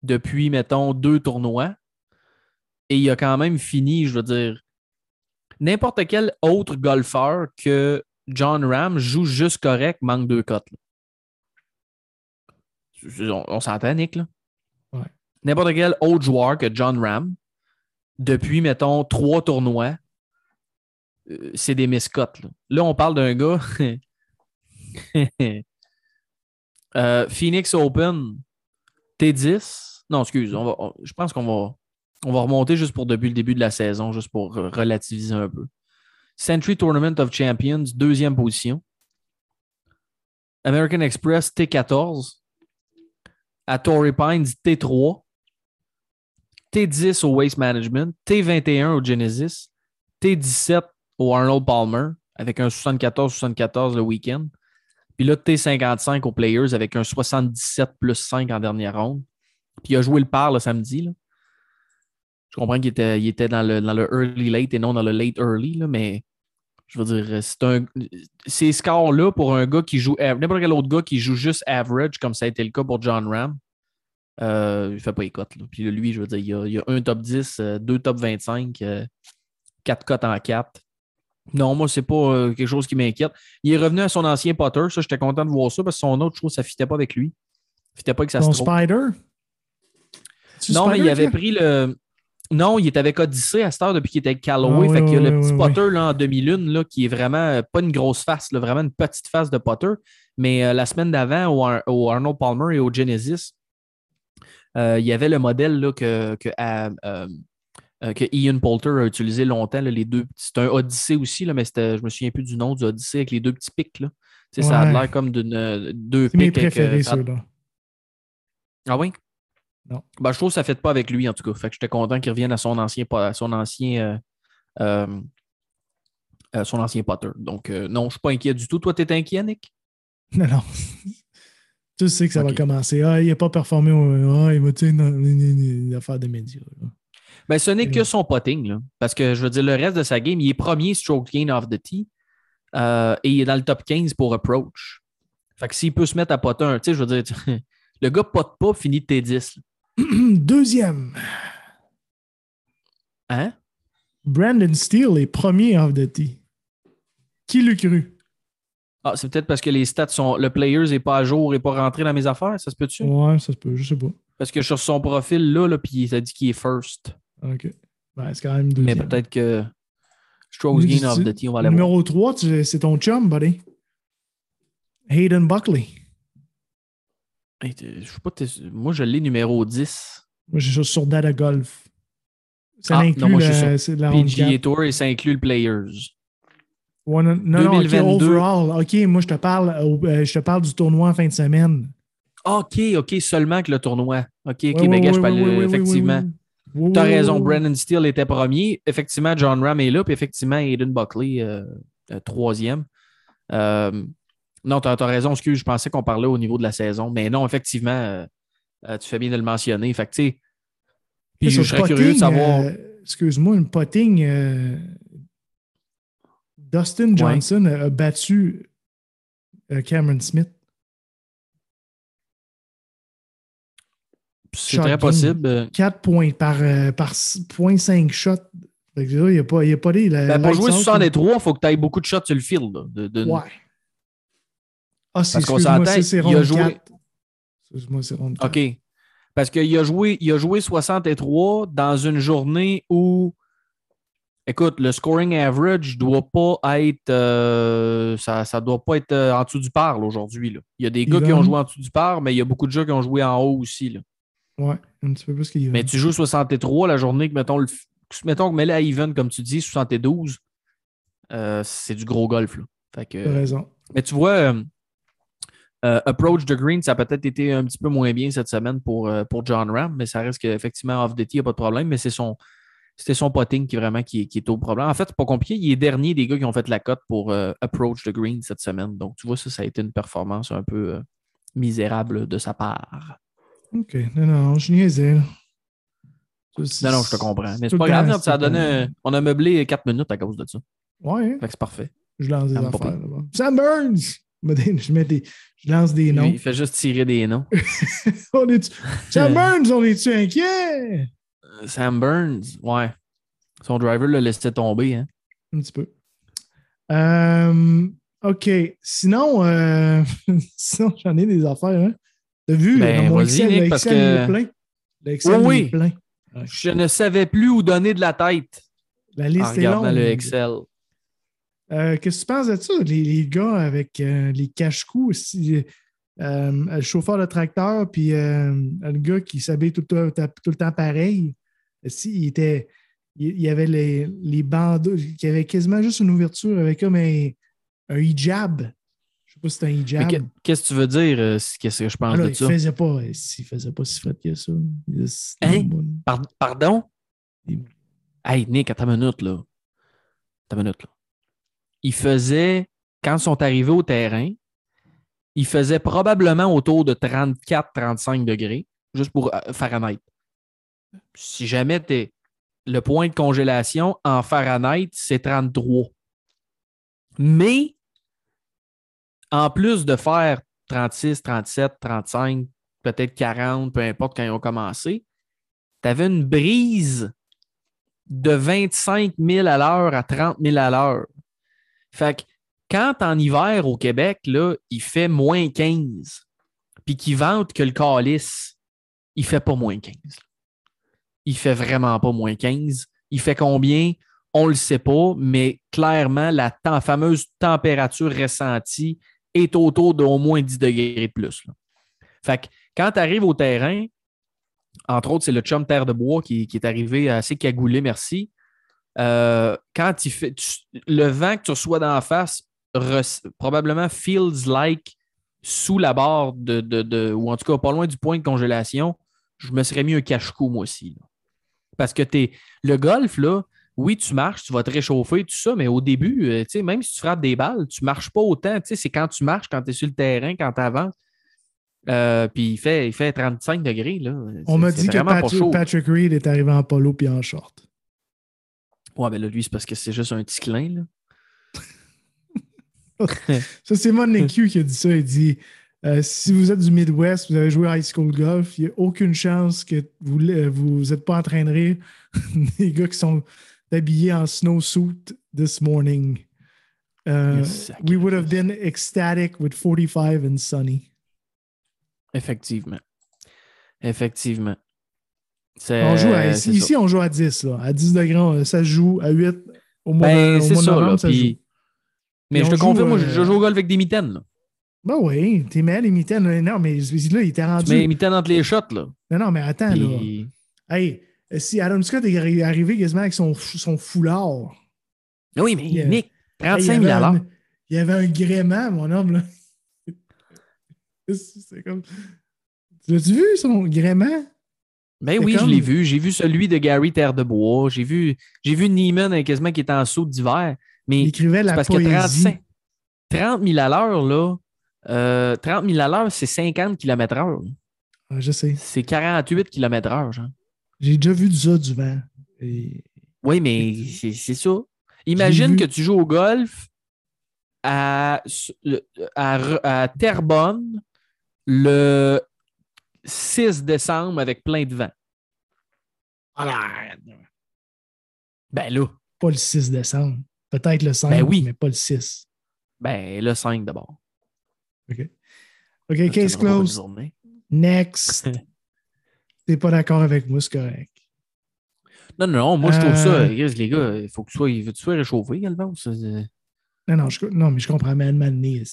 depuis, mettons, deux tournois. Et il a quand même fini, je veux dire, n'importe quel autre golfeur que John Ram joue juste correct, manque deux cotes. On, on s'entend, Nick, là? Ouais. N'importe quel autre joueur que John Ram, depuis, mettons, trois tournois, c'est des miscotes. Là. Là, on parle d'un gars. [LAUGHS] Euh, Phoenix Open, T10. Non, excuse, je pense qu'on va, on va remonter juste pour depuis le début de la saison, juste pour euh, relativiser un peu. Century Tournament of Champions, deuxième position. American Express, T14. À Torrey Pines, T3. T10 au Waste Management. T21 au Genesis. T17 Arnold Palmer avec un 74-74 le week-end. Puis là, T55 aux Players avec un 77 plus 5 en dernière ronde. Puis il a joué le par le samedi. là. Je comprends qu'il était, il était dans, le, dans le early late et non dans le late early, là, mais Je veux dire, c'est un, ces scores-là pour un gars qui joue, n'importe quel autre gars qui joue juste average, comme ça a été le cas pour John Ram, euh, il ne fait pas les cotes. Puis lui, je veux dire, il y a, il y a un top 10, euh, deux top 25, euh, quatre cotes en 4. Non, moi, c'est pas euh, quelque chose qui m'inquiète. Il est revenu à son ancien Potter. Ça, j'étais content de voir ça parce que son autre, je trouve, ça ne fitait pas avec lui. Ça fitait pas avec sa stroke. Spider? Non, mais il avait pris le. Non, il était avec Odyssey à cette heure depuis qu'il était avec Callaway. Ah, fait qu'il y a le petit Potter là, en demi-lune là, qui est vraiment euh, pas une grosse face, là, vraiment une petite face de Potter. Mais euh, la semaine d'avant, au, au Arnold Palmer et au Genesis, euh, il y avait le modèle là, que, que, euh, euh, euh, que Ian Poulter a utilisé longtemps. là, les deux, c'est un Odyssey aussi, là, mais je me souviens plus du nom du Odyssey avec les deux petits pics. Là. Ça a l'air comme d'une euh, deux mes pics. avec, euh, préférés, ça- ceux-là. ah oui? Non. Ben, je trouve que ça ne fait pas avec lui, en tout cas. Fait que j'étais content qu'il revienne à son ancien, à son ancien, euh, euh, euh, son ancien Potter. Donc, euh, non, je ne suis pas inquiet du tout. Toi, tu es inquiet, Nick? [LAUGHS] Non, non. tu sais que ça va commencer. Ah, il n'a pas performé. au- Ah, il va, tu sais, les- les affaires de médias. là. Ben, ce n'est que Ouais. son potting, là. Parce que je veux dire, le reste de sa game, il est premier stroke gain off the tee euh, et il est dans le top 15 pour approach. Fait que s'il peut se mettre à potter, un- tu sais, je veux dire, [LAUGHS] le gars pote pas, finit de T10. là. [CLEARS THROAT] Deuxième, Hein? Brandon Steele est premier off the tee. Qui l'eût cru? Ah, c'est peut-être parce que les stats sont. Le players n'est pas à jour et pas rentré dans mes affaires, ça se peut-tu? Ouais, ça se peut, je sais pas. Parce que sur son profil là, là puis il a dit qu'il est first. OK. Ben, c'est quand même Mais deuxième. peut-être que Lui, Gain of c'est- the Tee, on va aller voir. Numéro 3, c'est ton chum, buddy. Hayden Buckley. Hey, je sais pas, moi, je l'ai numéro 10. Moi, j'ai ça sur Data Golf. Ça Ah, inclut non, moi, suis la, sur PGA. Tour et ça inclut le Players. Ouais, non, non, non, ok, 2022. overall. OK, moi, je te parle, au- euh, je te parle du tournoi en fin de semaine. OK, OK, seulement que le tournoi. OK, OK, ben, ouais, gars, je ouais, effectivement. Ouais, ouais, ouais. Tu as Ouais, raison. Brandon Steele était premier. Effectivement, John Ram est là, puis effectivement, Aiden Buckley, euh, euh, troisième. Euh, non, tu as, raison, excuse, je pensais qu'on parlait au niveau de la saison, mais non, effectivement, euh, tu fais bien de le mentionner. Fait que, tu sais, puis je, serais potting, curieux de savoir. Excuse-moi, une potting. Dustin Johnson a, a battu Cameron Smith. C'est très possible. Euh, 4 points par, euh, par s- 0.5 shot. Fait que là, il n'y a pas, il y a pas la- ben, pour jouer out, 63, il faut que tu aies beaucoup de shots sur le field. de- de- Ouais. Ah, c'est c'est il a joué- 4. Excuse-moi, c'est ronde 4. OK. Parce qu'il a joué, il a joué 63 dans une journée où, écoute, le scoring average doit pas être, euh, ça, ça doit pas être euh, en dessous du par aujourd'hui. Il y a des gars qui ont joué en dessous du par, mais il y a beaucoup de gens qui ont joué en haut aussi. là. Ouais, un petit peu plus a. Mais tu joues 63 la journée que, mettons, le, mettons que mets-le à even, comme tu dis, 72, euh, c'est du gros golf. là. Fait que, T'as raison. mais tu vois, euh, euh, Approach the Green, ça a peut-être été un petit peu moins bien cette semaine pour, pour John Ram, mais ça reste qu'effectivement, off the tee, il n'y a pas de problème, mais c'est son. C'était son potting qui vraiment qui, qui est au problème. En fait, c'est pas compliqué. Il est dernier des gars qui ont fait la cote pour Approach the Green cette semaine. Donc, tu vois, ça, ça a été une performance un peu misérable de sa part. OK. Non, non, je niaisais. là. Non, non, je te comprends. Mais c'est pas grave, ça a donné. On a meublé 4 minutes à cause de ça. Ouais, Fait que c'est parfait. je lance des affaires. là-bas. Sam Burns! Je, mets des- je mets des- je lance des noms. Il fait juste tirer des noms. [LAUGHS] on est Sam Burns, on est-tu inquiet? Sam Burns, ouais. Son driver l'a laissé tomber. Hein. Un petit peu. Euh, OK. Sinon, euh, [LAUGHS] sinon j'en ai des affaires. Hein? T'as vu? Ben, mon Excel, Nick, le parce Excel, il est que- plein. Le Excel, Oui, il est plein. Je ne savais plus où donner de la tête La en liste est regardant longue. le Excel. Euh, Qu'est-ce que tu penses de ça? Les, les gars avec euh, les cache-coups, euh, le chauffeur de tracteur, puis le gars qui s'habille tout, le temps- tout le temps pareil, si, il, était, il, il y avait les, les bandeaux, qui avait quasiment juste une ouverture avec comme un, un hijab. Pas si c'est un hijab. Qu'est-ce que tu veux dire? euh, Qu'est-ce que je pense Ah là, de il ça? faisait pas, il faisait pas si frais que ça. Hein? Par- pardon? Il- Hey, Nick, attends une minute, là. Attends une minute, là. Il faisait, quand ils sont arrivés au terrain, il faisait probablement autour de 34-35 degrés, juste pour euh, Fahrenheit. Si jamais t'es le point de congélation en Fahrenheit, c'est 33. Mais, en plus de faire 36, 37, 35, peut-être 40, peu importe quand ils ont commencé, tu avais une brise de 25 000 à l'heure à 30 000 à l'heure. Fait que quand en hiver au Québec, il fait moins 15, puis qu'il vante que le calice, il fait pas moins 15. Il fait vraiment pas moins 15. Il fait combien? On le sait pas, mais clairement, la tem- fameuse température ressentie est autour d'au moins 10 degrés de plus. Fait que quand tu arrives au terrain, entre autres, c'est le chum Terre de Bois qui, est arrivé assez cagoulé, merci. Euh, quand il fait le vent que tu reçois d'en face, res- probablement feels like sous la barre de, de- ou en tout cas pas loin du point de congélation, je me serais mis un cache-cou moi aussi. Parce que t'es, le golf, là, oui, tu marches, tu vas te réchauffer, tout ça, mais au début, euh, tu sais, même si tu frappes des balles, tu ne marches pas autant. Tu sais, C'est quand tu marches, quand tu es sur le terrain, quand tu avances. Euh, puis il fait, il fait 35 degrés. Là. On m'a dit que Patrick. Patrick Reed est arrivé en polo puis en short. Ouais, mais là, lui, c'est parce que c'est juste un petit clin. Là. [LAUGHS] Ça, c'est Mon [LAUGHS] Q qui a dit ça. Il dit euh, si vous êtes du Midwest, vous avez joué à High School Golf, il n'y a aucune chance que vous n'êtes vous êtes pas en train de rire [LAUGHS] des gars qui sont habillés en snowsuit this morning. Uh, we would have been ecstatic with 45 and sunny. Effectivement. Effectivement. On joue à- Euh, ici, ici, on joue à 10. Là. À 10 degrés, ça se joue. À 8, au mois Ben, au c'est mois de ça. novembre, Là, ça puis- joue. Mais je te confirme, moi, je euh, joue au golf avec des mitaines. Là. Ben oui, t'es mal les mitaines. Non, mais là, il était rendu. Mets les mitaines entre les shots. Là. Non, non, mais attends, là. Hey, si Adam Scott est arri- arrivé quasiment avec son, fou- son foulard. Oui, mais Yeah. Nick, Hey, 35 il 000 y à avait l'heure. un- Il y avait un gréement, mon homme, là. [LAUGHS] C'est comme. Tu l'as-tu vu, son gréement? Ben oui, comme- je l'ai vu. J'ai vu celui de Gary Terre de Bois. J'ai vu, j'ai vu Neiman euh, quasiment qui était en saut d'hiver. Mais Il écrivait la parce que poésie. 35 30 000 à l'heure, là, euh, 30 000 à l'heure, c'est 50 km/h. Ah, je sais. C'est 48 km/h, genre. J'ai déjà vu du ça du vent. Et- Oui, mais c'est ça. Imagine que tu joues au golf à, à, à Terrebonne le 6 décembre avec plein de vent. Ben là, Pas le 6 décembre. Peut-être le 5, Ben oui. mais pas le 6. ben le 5 d'abord. OK. OK, case journée. Next. [LAUGHS] T'es pas d'accord avec moi, c'est correct. Non, non, non, moi je trouve ça, Euh, les gars, il faut que tu sois, il que sois réchauffé, Galvan. ça, c'est- Non, non, je, non mais je comprends mal mané.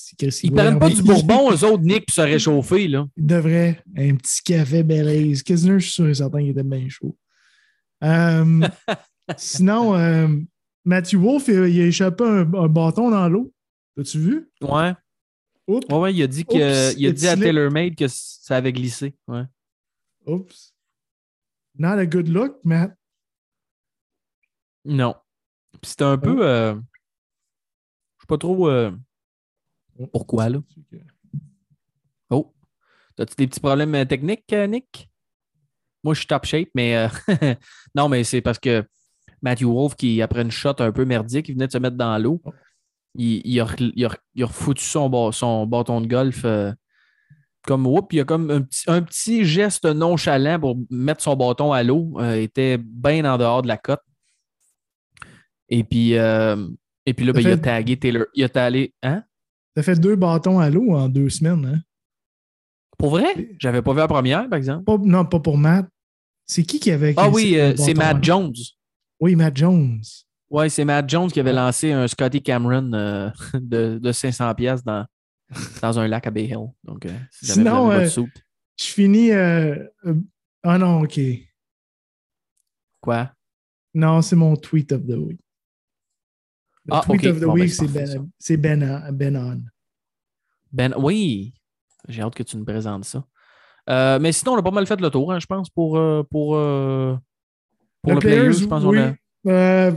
Ils prennent pas du bourbon, [LAUGHS] eux autres, Nick, pour se réchauffer, là. Il devrait. Un petit café Belize. Kisner, je suis sûr et certain qu'il était bien chaud. Euh, [LAUGHS] sinon, euh, Matthew Wolf, il a, il a échappé un, un bâton dans l'eau. As-tu vu? Ouais. Oups. Ouais, ouais, il a dit, que, Oups, il a it dit à. TaylorMade que ça avait glissé. Ouais. Oups. Not a good look, Matt. Non. Puis c'était un peu. Oh. euh, je sais pas trop euh, pourquoi, là. Oh. T'as-tu des petits problèmes euh, techniques, euh, Nick? Moi, je suis top shape, mais euh, [LAUGHS] non, mais c'est parce que Matthew Wolf, qui, après une shot un peu merdique, il venait de se mettre dans l'eau. Oh. Il, il a, il a il a son, son bâton de golf euh, comme whoop, il a comme un petit, un petit geste nonchalant pour mettre son bâton à l'eau. euh, était bien en dehors de la cote. Et puis, euh, et puis là, ben, il a tagué Taylor. Il a tagué. Hein? T'as fait deux bâtons à l'eau en deux semaines, hein? Pour vrai? J'avais pas vu la première, par exemple. Pas- non, pas pour Matt. C'est qui qui avait. Ah oui, euh, c'est Matt? Jones. Oui, Matt Jones. Oui, c'est Matt Jones qui avait lancé un Scotty Cameron euh, [LAUGHS] de, de 500 pièces dans, dans un lac à Bay Hill. Donc, euh, si Sinon, euh, soupe. Je finis. euh, euh, Ah non, OK. Quoi? Non, c'est mon tweet of the week. Le Ah, tweet of the Bon, ben, week, ben, c'est ben, ben On. Ben oui, j'ai hâte que tu nous présentes ça. Mais sinon, on a pas mal fait le tour, hein, je pense, pour, pour, pour le, player. Je pense a...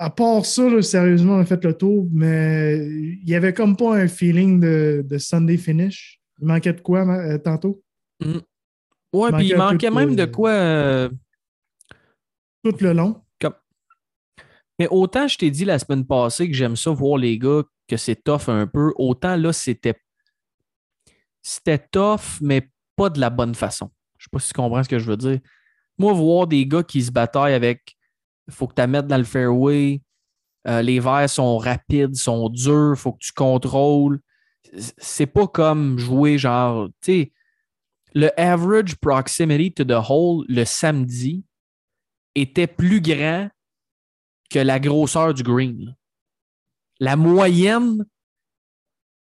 Euh, à part ça, là, sérieusement, on a fait le tour, mais il n'y avait comme pas un feeling de, de Sunday finish. Il manquait de quoi euh, tantôt? Ouais, puis il manquait de- même de quoi. euh, Tout le long. Mais autant je t'ai dit la semaine passée que j'aime ça voir les gars que c'est tough un peu, autant là, c'était c'était tough, mais pas de la bonne façon. Je sais pas si tu comprends ce que je veux dire. Moi, voir des gars qui se bataillent avec il faut que tu la mettes dans le fairway, euh, les verres sont rapides, sont durs, il faut que tu contrôles. C'est pas comme jouer genre, tu sais, le average proximity to the hole le samedi était plus grand que la grosseur du green. La moyenne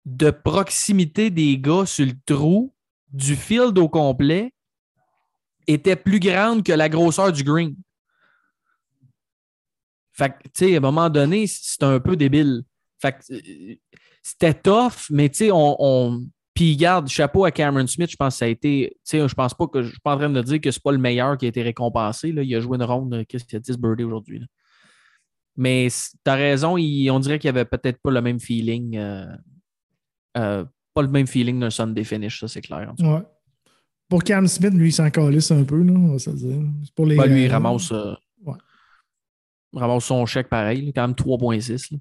de proximité des gars sur le trou du field au complet était plus grande que la grosseur du green. Fait que, tu sais, à un moment donné, c'était un peu débile. Fait que, euh, c'était tough, mais tu sais, on, on... Puis, garde, chapeau à Cameron Smith, je pense que ça a été. Tu sais, je pense pas que. Je suis pas en train de dire que c'est pas le meilleur qui a été récompensé. Là. Il a joué une ronde, qu'est-ce qu'il a 10 birdies aujourd'hui. Mais c- t'as raison, il- on dirait qu'il y avait peut-être pas le même feeling. euh, euh, pas le même feeling d'un Sunday finish, ça, c'est clair. en. Ouais. Pour Cam Smith, lui, il s'en calisse un peu, là, on va se dire. Pour les, Ouais, lui, il euh, ramasse, euh. Ramasse son chèque pareil, là, quand même 3,6. là.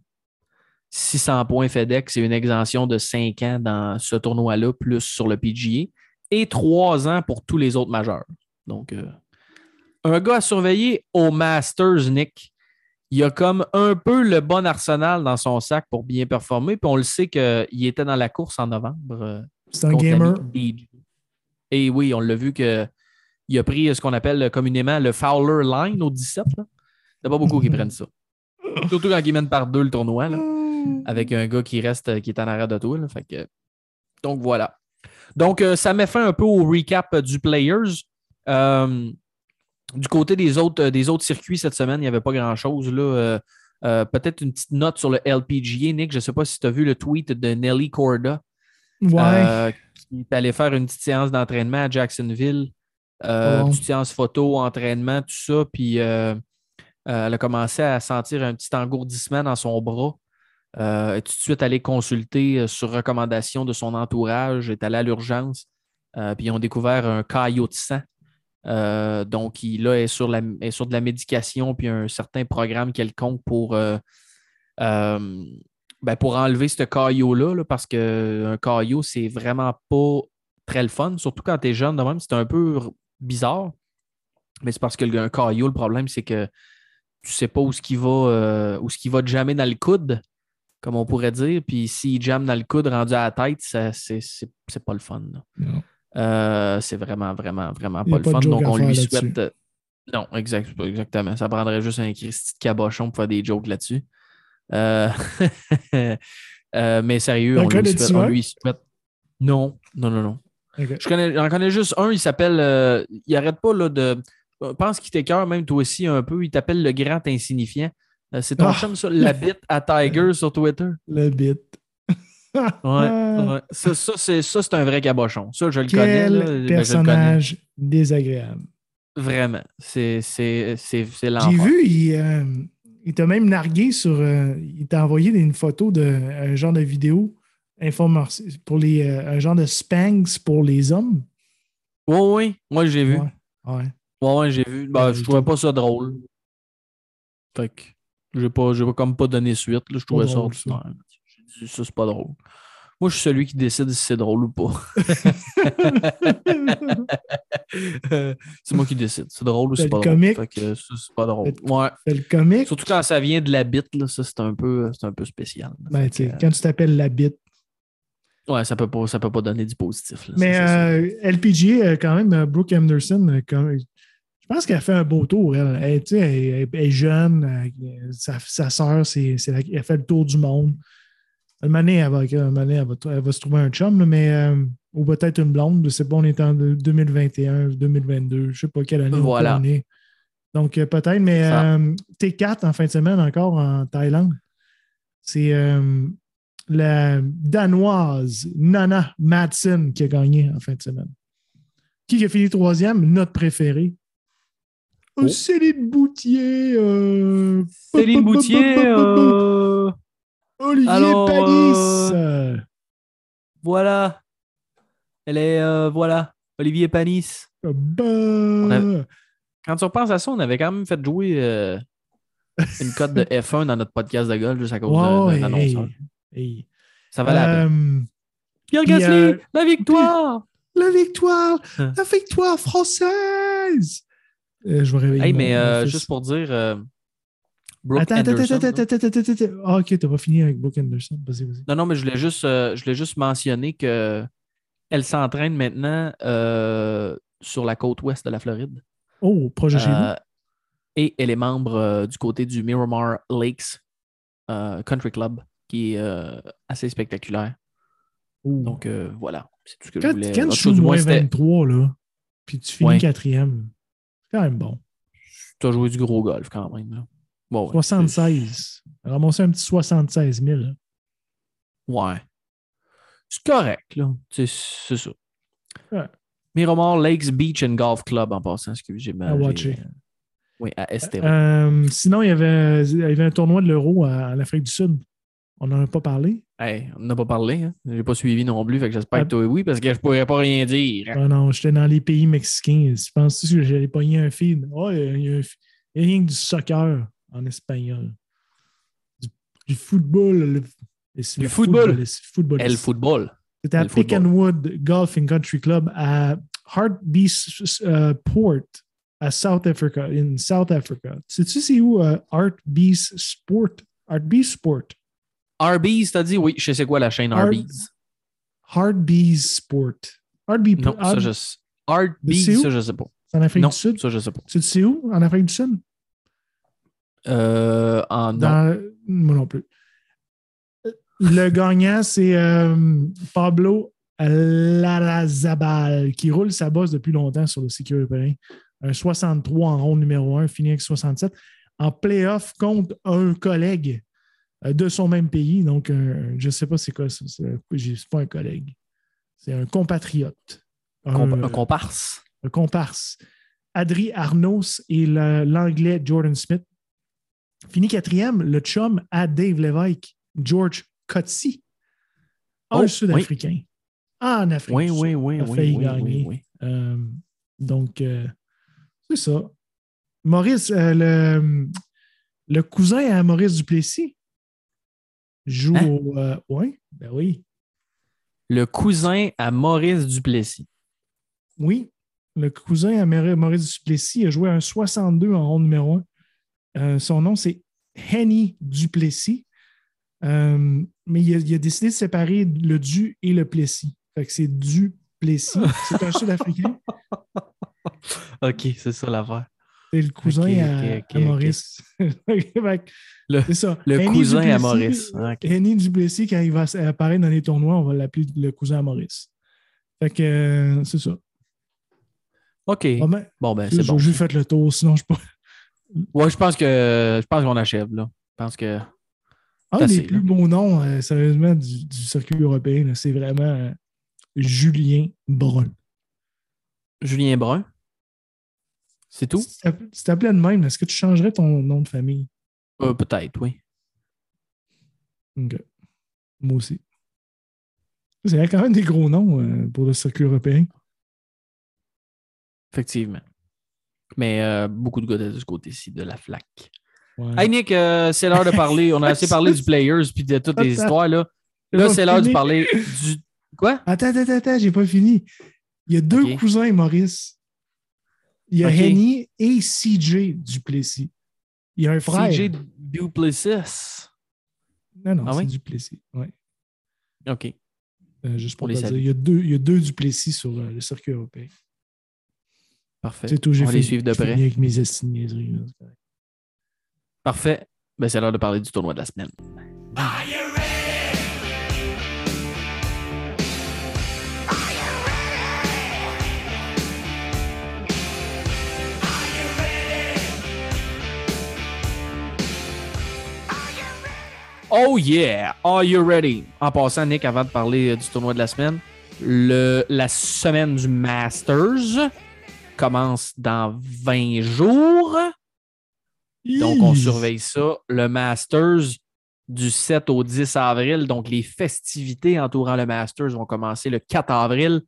600 points FedEx, c'est une exemption de 5 ans dans ce tournoi-là, plus sur le PGA, et 3 ans pour tous les autres majeurs. Donc, euh, un gars à surveiller au Masters, Nick. Il a comme un peu le bon arsenal dans son sac pour bien performer, puis on le sait qu'il était dans la course en novembre. euh, C'est un gamer. Et oui, on l'a vu que il a pris ce qu'on appelle communément le Fowler Line au 17. là. Il n'y a pas beaucoup qui prennent ça. [LAUGHS] Surtout quand ils mènent par deux le tournoi, là, avec un gars qui reste, qui est en arrière de toi. là. Fait que- donc voilà. Donc, euh, ça met fin un peu au recap euh, du Players. Euh, du côté des autres, euh, des autres circuits cette semaine, il n'y avait pas grand-chose. là. Euh, euh, Peut-être une petite note sur le LPGA, Nick. Je ne sais pas si tu as vu le tweet de Nelly Corda. Ouais. Euh, qui est allé faire une petite séance d'entraînement à Jacksonville. Euh, Oh. Petite séance photo, entraînement, tout ça. Puis euh, euh, elle a commencé à sentir un petit engourdissement dans son bras. Euh, elle est tout de suite allée consulter euh, sur recommandation de son entourage, est allée à l'urgence. Euh, puis ils ont découvert un caillot de sang. Euh, donc, il là, est sur, est sur de la médication, puis un certain programme quelconque pour, euh, euh, ben, pour enlever ce caillot-là, là, parce qu'un caillot, c'est vraiment pas très le fun, surtout quand tu es jeune de même, c'est un peu bizarre. Mais c'est parce que un caillot, le problème, c'est que tu sais pas où ce qui va, euh, où ce qui va te jammer dans le coude, comme on pourrait dire. Puis s'il jamme dans le coude rendu à la tête, ça, c'est, c'est, c'est pas le fun. Euh, c'est vraiment, vraiment, vraiment pas le pas fun. Donc, on lui souhaite. euh, Non, exact, exactement. Ça prendrait juste un Christy de cabochon pour faire des jokes là-dessus. [LAUGHS] Mais sérieux, on lui, souhaite, on un? lui souhaite. Non, non, non, non. Je connais, j'en connais juste un, il s'appelle. il arrête pas là, de. Je pense qu'il t'écœure même toi aussi un peu. Il t'appelle le grand insignifiant. Euh, c'est ton Ah! chum, ça, la bite à Tiger [LAUGHS] sur Twitter. Le bit. Ouais, ouais. [LAUGHS] Ça, ça, c'est, ça, c'est un vrai cabochon. Ça, je le connais. Quel là. Ben, je le connais. personnage désagréable. Vraiment. C'est, l'enfer. J'ai vu, il, euh, il t'a même nargué sur. euh, il t'a envoyé une photo d'un genre de vidéo pour les. euh, un genre de Spanx pour les hommes. Oui, oui. Moi, j'ai vu. Ouais. Ouais. Ouais, ouais, j'ai vu. Ben, je trouvais pas ça drôle. Fait que j'ai pas, j'ai pas comme pas donné suite. Là. Je trouvais ça drôle, ça. ordinaire. J'ai dit, Ça, c'est pas drôle. Moi, je suis celui qui décide si c'est drôle ou pas. [LAUGHS] c'est moi qui décide. C'est drôle ou c'est pas drôle. comique. Fait que ça, c'est pas drôle. Ouais. Fait le comique. Surtout quand ça vient de la bite, là, ça, c'est un peu, c'est un peu spécial. Ben, que, quand tu t'appelles la bite. ouais, ça peut pas, ça peut pas donner du positif. là, Mais ça, c'est euh, LPGA, euh, quand même, euh, Brooke Anderson, quand même, pense qu'elle a fait un beau tour. Elle, Elle, tu sais, elle- elle- elle est jeune. Sa, sa c'est, la- elle a fait le tour du monde. Une année, elle va, année, va, elle va se trouver un chum, là, mais, euh, ou peut-être une blonde. Je sais pas, on est en 2021, 2022. Je sais pas quelle année Voilà. on est. Donc, euh, peut-être, mais euh, T4 en fin de semaine encore en Thaïlande. C'est euh, la Danoise Nana Madsen qui a gagné en fin de semaine. Qui a fini troisième? Notre préféré. Oh. Céline Boutier. euh, Céline Boutier, euh, Olivier alors, Panis. euh, euh, voilà. Elle est, euh, voilà. Olivier Panis. bah, a- Quand tu repenses à ça, on avait quand même fait jouer euh, une cote de [LAUGHS] F1 dans notre podcast de golf juste à cause ouais, de- d'un hey, annonceur. Hey. Ça va la peine. Euh, Pierre Gasly, euh, la victoire! la victoire! Hein. La victoire française! Euh, je vais réveiller. Hey, mais euh, juste pour dire, euh, Brooke Attends, attends, Anderson, attends, attends, attends, attends, attends, attends. Ah, ok, t'as pas fini avec Brooke Anderson. Vas-y, vas-y. Non, non, mais je voulais juste, je voulais juste mentionner que elle s'entraîne maintenant sur la côte ouest de la Floride. Oh, projet chez Euh, et elle est membre du côté du Miramar Lakes Country Club, qui est assez spectaculaire. Oh. Donc voilà, c'est tout ce que je quand, voulais. quand joues du moins moins, c'était- 23, là, puis tu finis quatrième, quand même bon. tu as joué du gros golf quand même. là. Bon, ouais, 76. Ramasser un petit 76 000. là. c'est- Ouais. C'est correct, là. C'est ça. Ouais. Miramar Lakes Beach and Golf Club en passant, excusez j'ai mal. À watcher. Oui, à Estero. Euh, sinon, il y, avait, il y avait un tournoi de l'Euro à- en Afrique du Sud. On n'en a pas parlé. Hey, on n'a pas parlé, hein? J'ai pas suivi non plus, fait que j'espère Ah. que toi oui, parce que je pourrais pas rien dire. Ah non, j'étais dans les pays mexicains. Je pense que j'allais pogner un feed. Oh, il y a- il y, rien que du soccer en espagnol. Du, du football. Le, le Du football. footballiste- footballiste. El football. C'était à le football. Pickenwood Golf and Country Club à Heartbeat euh, Port à South Africa, in South Africa. Sais-tu c'est où Heartbeat Sport? Heartbeat Sport? Arby's, t'as dit? Oui, je sais quoi la chaîne Ar- Arby's. Heartbeat Sport. Heartbeat Non, ça je sais. Où? ça je sais pas. C'est en Afrique Non, du Sud? ça je sais pas. Tu sais où? En Afrique du Sud? Euh, en non. Dans- Moi non plus. Le gagnant, c'est euh, Pablo Larrazabal, qui roule sa bosse depuis longtemps sur le circuit européen. Un 63 en ronde numéro 1, fini avec 67. En playoff contre un collègue de son même pays. Donc, un- je ne sais pas c'est quoi ça. C'est pas un collègue. C'est un compatriote. Compa- Un, un comparse. un comparse. Adri Arnos et l'anglais Jordan Smith. Fini quatrième, le chum à Dave Lévesque, George Coetzee, un Oh, Sud-Africain. En Afrique. Oui, oui, oui, a oui, failli oui, gagner. oui, oui. Euh, donc, euh, c'est ça. Maurice, euh, le, le cousin à Maurice Duplessis joue Hein? au. euh, ouais, ben oui. Le cousin à Maurice Duplessis. Oui, le cousin à Maurice Duplessis a joué un 62 en ronde numéro 1. son nom, c'est Henny Duplessis. Euh, mais il a, il a décidé de séparer le Du et le Plessis. Fait que c'est Duplessis. C'est un [LAUGHS] Sud-Africain. OK, c'est ça l'affaire. C'est le cousin à, Maurice. [LAUGHS] Le- c'est ça. le cousin à Maurice. Ah. Henny Duplessis, quand il va apparaître dans les tournois, on va l'appeler le cousin à Maurice. Fait que euh, c'est ça. OK. Ah ben, Bon, ben, c'est bon. vais juste fait le tour, sinon je peux pas. Ouais, je pense que je pense qu'on achève, là. Je pense que. Un des plus beaux noms, euh, sérieusement, du, du circuit européen, c'est vraiment euh, Julien Brun. Julien Brun? C'est tout? Si t'app- si t'appelais de même, est-ce que tu changerais ton nom de famille? Euh, Peut-être, oui. Ok. Moi aussi. C'est quand même des gros noms euh, pour le circuit européen. Effectivement. Mais euh, beaucoup de gars de ce côté-ci, de la flaque. Ouais. Hey Nick, c'est l'heure de parler. On a assez [LAUGHS] parlé du Players puis de toutes les histoires. Là, là c'est l'heure de parler du. Quoi? Attends, attends, attends, j'ai pas fini. Il y a deux cousins, Maurice. Il y a Ok. Henny et CJ Duplessis. Il y a un frère. CJ Duplessis. Non, non, Ah c'est oui? Duplessis. Ouais. OK. Euh, juste pour les dire, il y, a deux, il y a deux Duplessis sur euh, le circuit européen. Parfait. C'est tout, j'ai On fait, les suivre de près. avec mes. Parfait. Ben, c'est l'heure de parler du tournoi de la semaine. Oh yeah! Are you ready? En passant, Nick, avant de parler euh, du tournoi de la semaine, le, la semaine du Masters commence dans 20 jours. Donc, on surveille ça. Le Masters du 7 au 10 avril. Donc, les festivités entourant le Masters vont commencer le 4 avril.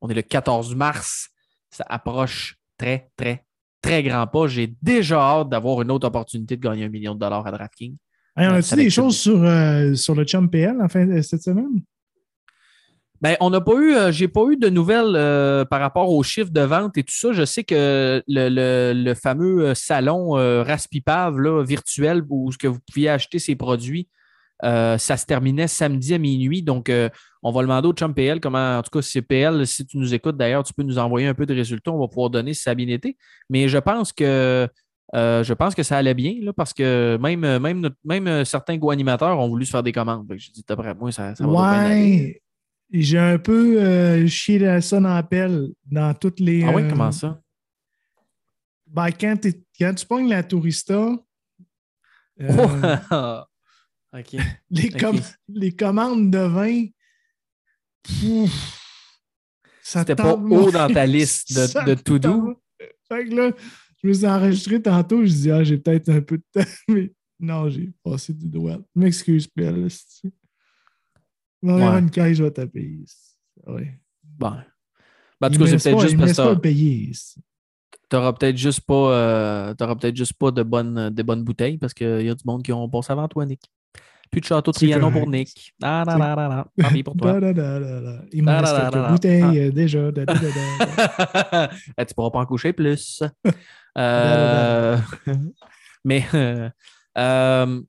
On est le 14 mars. Ça approche très, très, très grand pas. J'ai déjà hâte d'avoir une autre opportunité de gagner un million de dollars à DraftKings. Hey, on a-tu des choses sur, euh, sur le Chum PL en fin de cette semaine? Ben, on n'a pas eu, euh, j'ai pas eu de nouvelles euh, par rapport aux chiffres de vente et tout ça. Je sais que le, le- le fameux euh, salon euh, Raspipav là, virtuel où ce que vous pouviez acheter ces produits, euh, ça se terminait samedi à minuit. Donc, euh, on va demander au Chum PL comment, en tout cas, si c'est PL, si tu nous écoutes d'ailleurs, tu peux nous envoyer un peu de résultats. On va pouvoir donner si ça a bien été. Mais je pense que euh, je pense que ça allait bien là, parce que même, même, notre- même euh, certains go-animateurs ont voulu se faire des commandes. J'ai dit, d'après moi, ça, ça va ouais. J'ai un peu euh, chié la sonne en pelle dans toutes les. Ah oui, euh, comment ça? Ben, quand, quand tu pognes la tourista, euh, [LAUGHS] OK. les, commandes de vin, pff, ça C'était pas haut dans ta [LAUGHS] liste de- de to-do? tente. Fait que là, je me suis enregistré tantôt, je dis, ah, j'ai peut-être un peu de temps, [LAUGHS] mais non, j'ai passé du doigt. M'excuse, Pelle. si tu- Ouais. une caisse, je vais te payer. Ouais. Bon. Ben, en tout cas, c'est peut-être juste parce que payer. t'auras peut-être juste pas euh, peut-être juste pas de bonnes, de bonnes bouteilles parce qu'il y a du monde qui ont passé avant toi, Nick. Plus de château de Trianon pour Nick. Non, non, non. Tant pis pour toi. Da, da, da, da, da. Il me Da, reste da, da, quelques da, da. bouteilles Ah. euh, déjà. Da, da, da, da. [LAUGHS] Eh, tu pourras pas en coucher plus. [LAUGHS] Euh, [LAUGHS] mais euh, euh,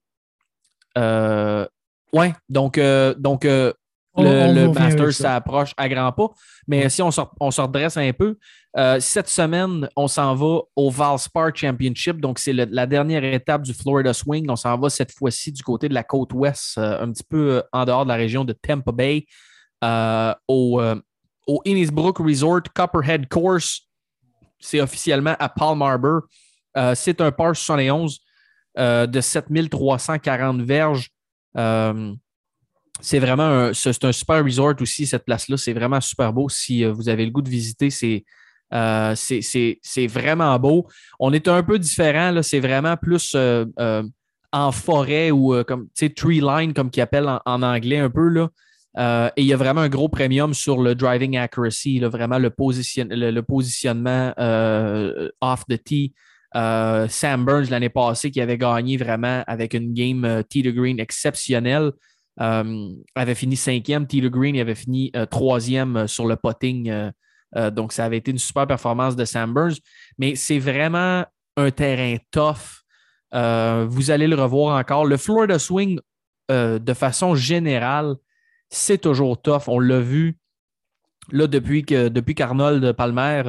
euh, ouais, donc, donc On- le, on le s'approche à grands pas. Mais si on se, on se redresse un peu, euh, cette semaine, on s'en va au Valspar Championship. Donc, c'est la dernière étape du Florida Swing. On s'en va cette fois-ci du côté de la côte ouest, euh, un petit peu euh, en dehors de la région de Tampa Bay, au, Innisbrook Resort Copperhead Course. C'est officiellement à Palm Harbor. C'est un par 71 euh, de 7340 verges. C'est vraiment un, c'est un super resort aussi, cette place-là. C'est vraiment super beau. Si vous avez le goût de visiter, c'est, euh, c'est, vraiment beau. On est un peu différent. C'est vraiment plus euh, euh, en forêt ou comme tree line, comme qu'ils appellent en, anglais un peu. Là. Et il y a vraiment un gros premium sur le driving accuracy, vraiment le, position, le, le positionnement off the tee. Sam Burns l'année passée qui avait gagné vraiment avec une game tee to green exceptionnelle. Avait fini cinquième. Tee to green avait fini troisième sur le potting. Euh, donc, ça avait été une super performance de Sam Burns. Mais c'est vraiment un terrain tough. Euh, vous allez le revoir encore. Le Florida Swing, euh, de façon générale, c'est toujours tough. On l'a vu là depuis depuis qu'Arnold Palmer,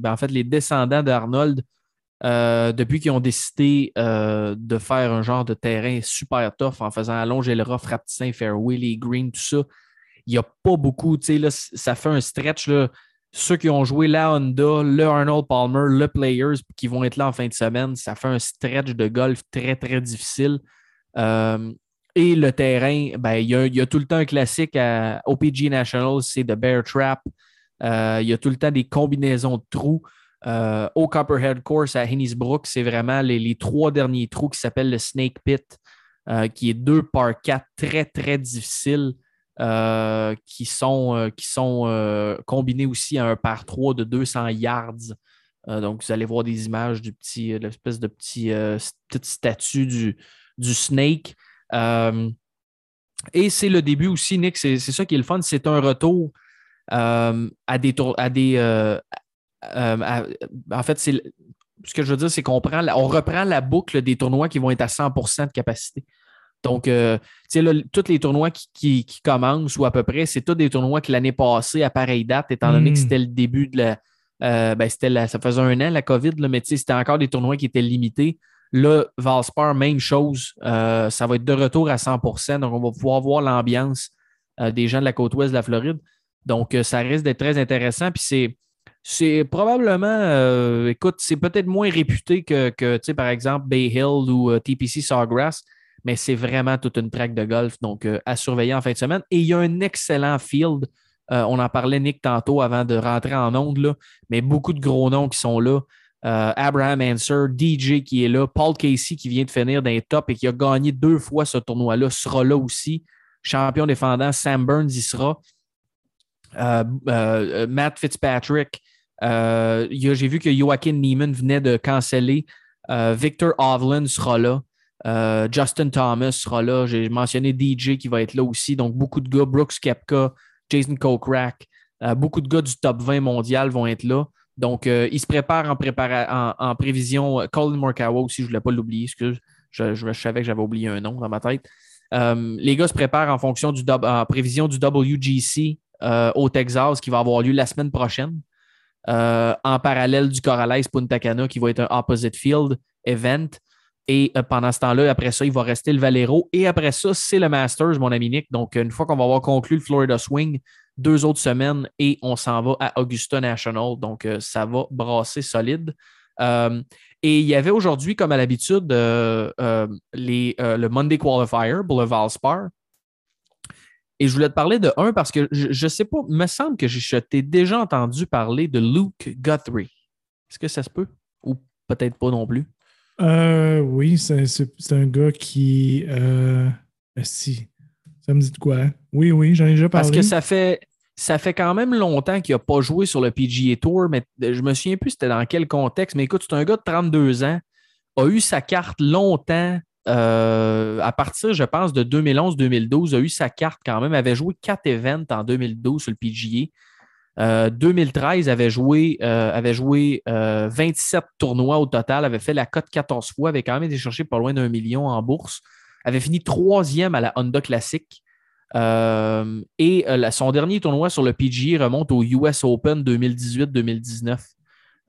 ben, en fait, les descendants d'Arnold, depuis qu'ils ont décidé de faire un genre de terrain super tough en faisant allonger le rough, rapetissin, fairway, les greens, tout ça, il n'y a pas beaucoup. Là, ça fait un stretch. Là, ceux qui ont joué la Honda, le Arnold Palmer, le Players, qui vont être là en fin de semaine, ça fait un stretch de golf très, très difficile. Euh, et le terrain, ben, il, y a, il y a tout le temps un classique à OPG National, c'est The Bear Trap. Euh, il y a tout le temps des combinaisons de trous. Euh, au Copperhead Course à Hennisbrook, c'est vraiment les, trois derniers trous qui s'appellent le Snake Pit, qui est deux par quatre très, très difficiles, euh, qui sont, euh, qui sont euh, combinés aussi à un par 3 de 200 yards. Donc, vous allez voir des images du petit, de l'espèce de petit, petite statue du, du Snake. Et c'est le début aussi, Nick, c'est ça qui est le fun, c'est un retour à des, à des, en fait, c'est ce que je veux dire, c'est qu'on prend, on reprend la boucle des tournois qui vont être à 100% de capacité. Donc, euh, tu sais, là, tous les tournois qui, qui- qui commencent ou à peu près, c'est tous des tournois que l'année passée, à pareille date, étant donné que Mm. c'était le début de la. euh, ben, c'était la- ça faisait un an, la COVID, là, mais tu sais, c'était encore des tournois qui étaient limités. Là, Valspar, même chose. Euh, ça va être de retour à 100% Donc, on va pouvoir voir l'ambiance des gens de la côte ouest de la Floride. Donc, ça risque d'être très intéressant. Puis, c'est. C'est probablement, euh, écoute, c'est peut-être moins réputé que, que, tu sais, par exemple, Bay Hill ou euh, TPC Sawgrass, mais c'est vraiment toute une traque de golf, donc euh, à surveiller en fin de semaine. Et il y a un excellent field. Euh, on en parlait, Nick, tantôt avant de rentrer en onde, mais beaucoup de gros noms qui sont là. Euh, Abraham Anser, DJ qui est là, Paul Casey qui vient de finir les top et qui a gagné deux fois ce tournoi-là, sera là aussi. Champion défendant, Sam Burns y sera. Matt Fitzpatrick. J'ai vu que Joaquin Neiman venait de canceller. Victor Hovland sera là. Euh, Justin Thomas sera là. J'ai mentionné DJ qui va être là aussi. Donc, beaucoup de gars, Brooks Kepka, Jason Kokrak, euh, beaucoup de gars du top 20 mondial vont être là. Donc, euh, ils se préparent en, prévision. Colin Morikawa aussi, je ne voulais pas l'oublier, excuse. Je, je- savais que j'avais oublié un nom dans ma tête. Les gars se préparent en fonction du en prévision du WGC au Texas qui va avoir lieu la semaine prochaine. En parallèle du Corrales Punta Cana qui va être un opposite field event. Et euh, pendant ce temps-là, après ça, il va rester le Valero. Et après ça, c'est le Masters, mon ami Nick. Donc, une fois qu'on va avoir conclu le Florida Swing, deux autres semaines et on s'en va à Augusta National. Donc, euh, ça va brasser solide. Euh, et il y avait aujourd'hui, comme à l'habitude, le Monday Qualifier pour le Valspar. Et je voulais te parler de un parce que je ne sais pas, me semble que je t'ai déjà entendu parler de Luke Guthrie. Est-ce que ça se peut? Ou peut-être pas non plus? Euh, oui, c'est un gars qui. Euh, ben, si. Ça me dit de quoi? hein? Oui, oui, j'en ai déjà parlé. Parce que ça fait, ça fait quand même longtemps qu'il n'a pas joué sur le PGA Tour, mais je me souviens plus c'était dans quel contexte. Mais écoute, c'est un gars de 32 ans, a eu sa carte longtemps. euh, à partir, je pense, de 2011-2012, a eu sa carte quand même. avait joué quatre events en 2012 sur le PGA. Euh, 2013, avait joué, euh, avait joué euh, 27 tournois au total, avait fait la cote 14 fois, avait quand même été cherché pas loin d'un million en bourse, avait fini troisième à la Honda Classic. Euh, et euh, son dernier tournoi sur le PGA remonte au US Open 2018-2019.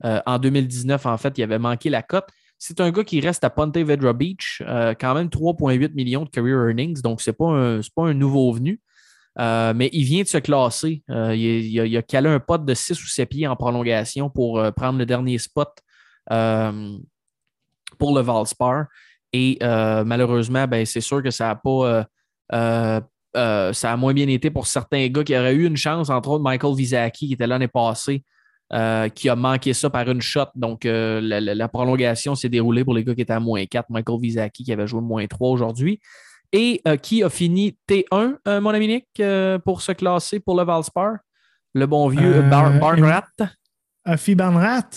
Euh, en 2019, en fait, il avait manqué la cote. C'est un gars qui reste à Ponte Vedra Beach, euh, quand même 3,8 millions de career earnings, donc ce n'est pas un nouveau venu. Euh, mais il vient de se classer. Euh, il, a, a calé un pot de 6 ou 7 pieds en prolongation pour euh, prendre le dernier spot pour le Valspar. Et malheureusement, ben, c'est sûr que ça n'a pas. ça a moins bien été pour certains gars qui auraient eu une chance, entre autres Michael Vizaki qui était l'année passée, qui a manqué ça par une shot. Donc, la, la- prolongation s'est déroulée pour les gars qui étaient à moins 4. Michael Vizaki qui avait joué moins 3 aujourd'hui. Et euh, qui a fini T1, euh, mon ami Nick, euh, pour se classer pour le Valspar? Le bon vieux Bar- Barnrat. Afi Barnrat.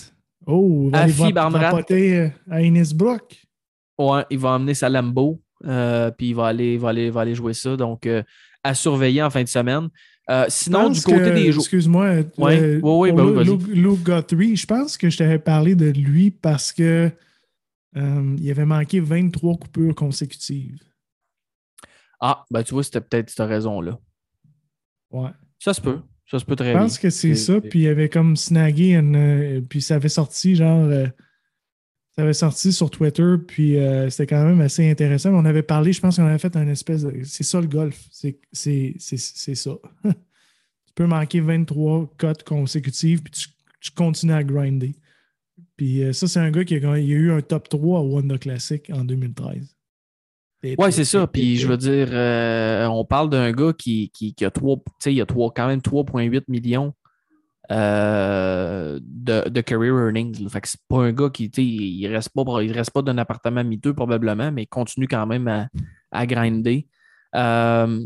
Oh, il va Afi Barnrat. à Innisbrook. Ouais, il va emmener sa Lambo, puis il va aller, va, aller, va aller jouer ça. Donc, à surveiller en fin de semaine. Euh, sinon, du côté que- des joueurs. Excuse-moi. Ben Lou- oui, vas-y. Luke, Luke Guthrie, je pense que je t'avais parlé de lui parce que euh, il avait manqué 23 coupures consécutives. Ah, ben tu vois, c'était peut-être cette raison-là. Ouais. Ça se peut. Ça se peut très Je bien. pense que c'est ça. Puis il avait comme snagué une, euh, puis ça avait sorti genre. euh, ça avait sorti sur Twitter. Puis euh, c'était quand même assez intéressant. On avait parlé, je pense qu'on avait fait un espèce de. C'est ça le golf. C'est ça. [LAUGHS] tu peux manquer 23 cotes consécutives. Puis tu, tu continues à grinder. Puis ça, c'est un gars qui a, il a eu un top 3 au Wanda Classic en 2013. Ouais, c'est ça. Puis je veux dire, euh, on parle d'un gars qui, qui, qui a, il a quand même 3,8 millions euh, de, de career earnings. là. Fait que c'est pas un gars qui, il reste pas, il reste pas d'un appartement miteux probablement, mais il continue quand même à, à grinder. Euh,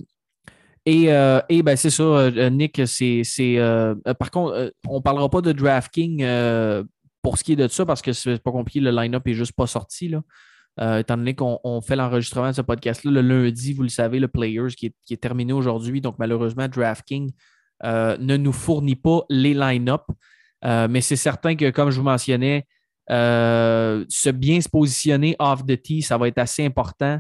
et, et ben c'est ça, Nick, c'est. par contre, on ne parlera pas de DraftKings pour ce qui est de ça parce que c'est pas compliqué, le line-up est juste pas sorti. Là. Euh, étant donné qu'on on fait l'enregistrement de ce podcast-là le lundi, vous le savez, le Players qui est, terminé aujourd'hui. Donc, malheureusement, DraftKings euh, ne nous fournit pas les line-up. Euh, mais c'est certain que, comme je vous mentionnais, se bien se positionner off the tee, ça va être assez important.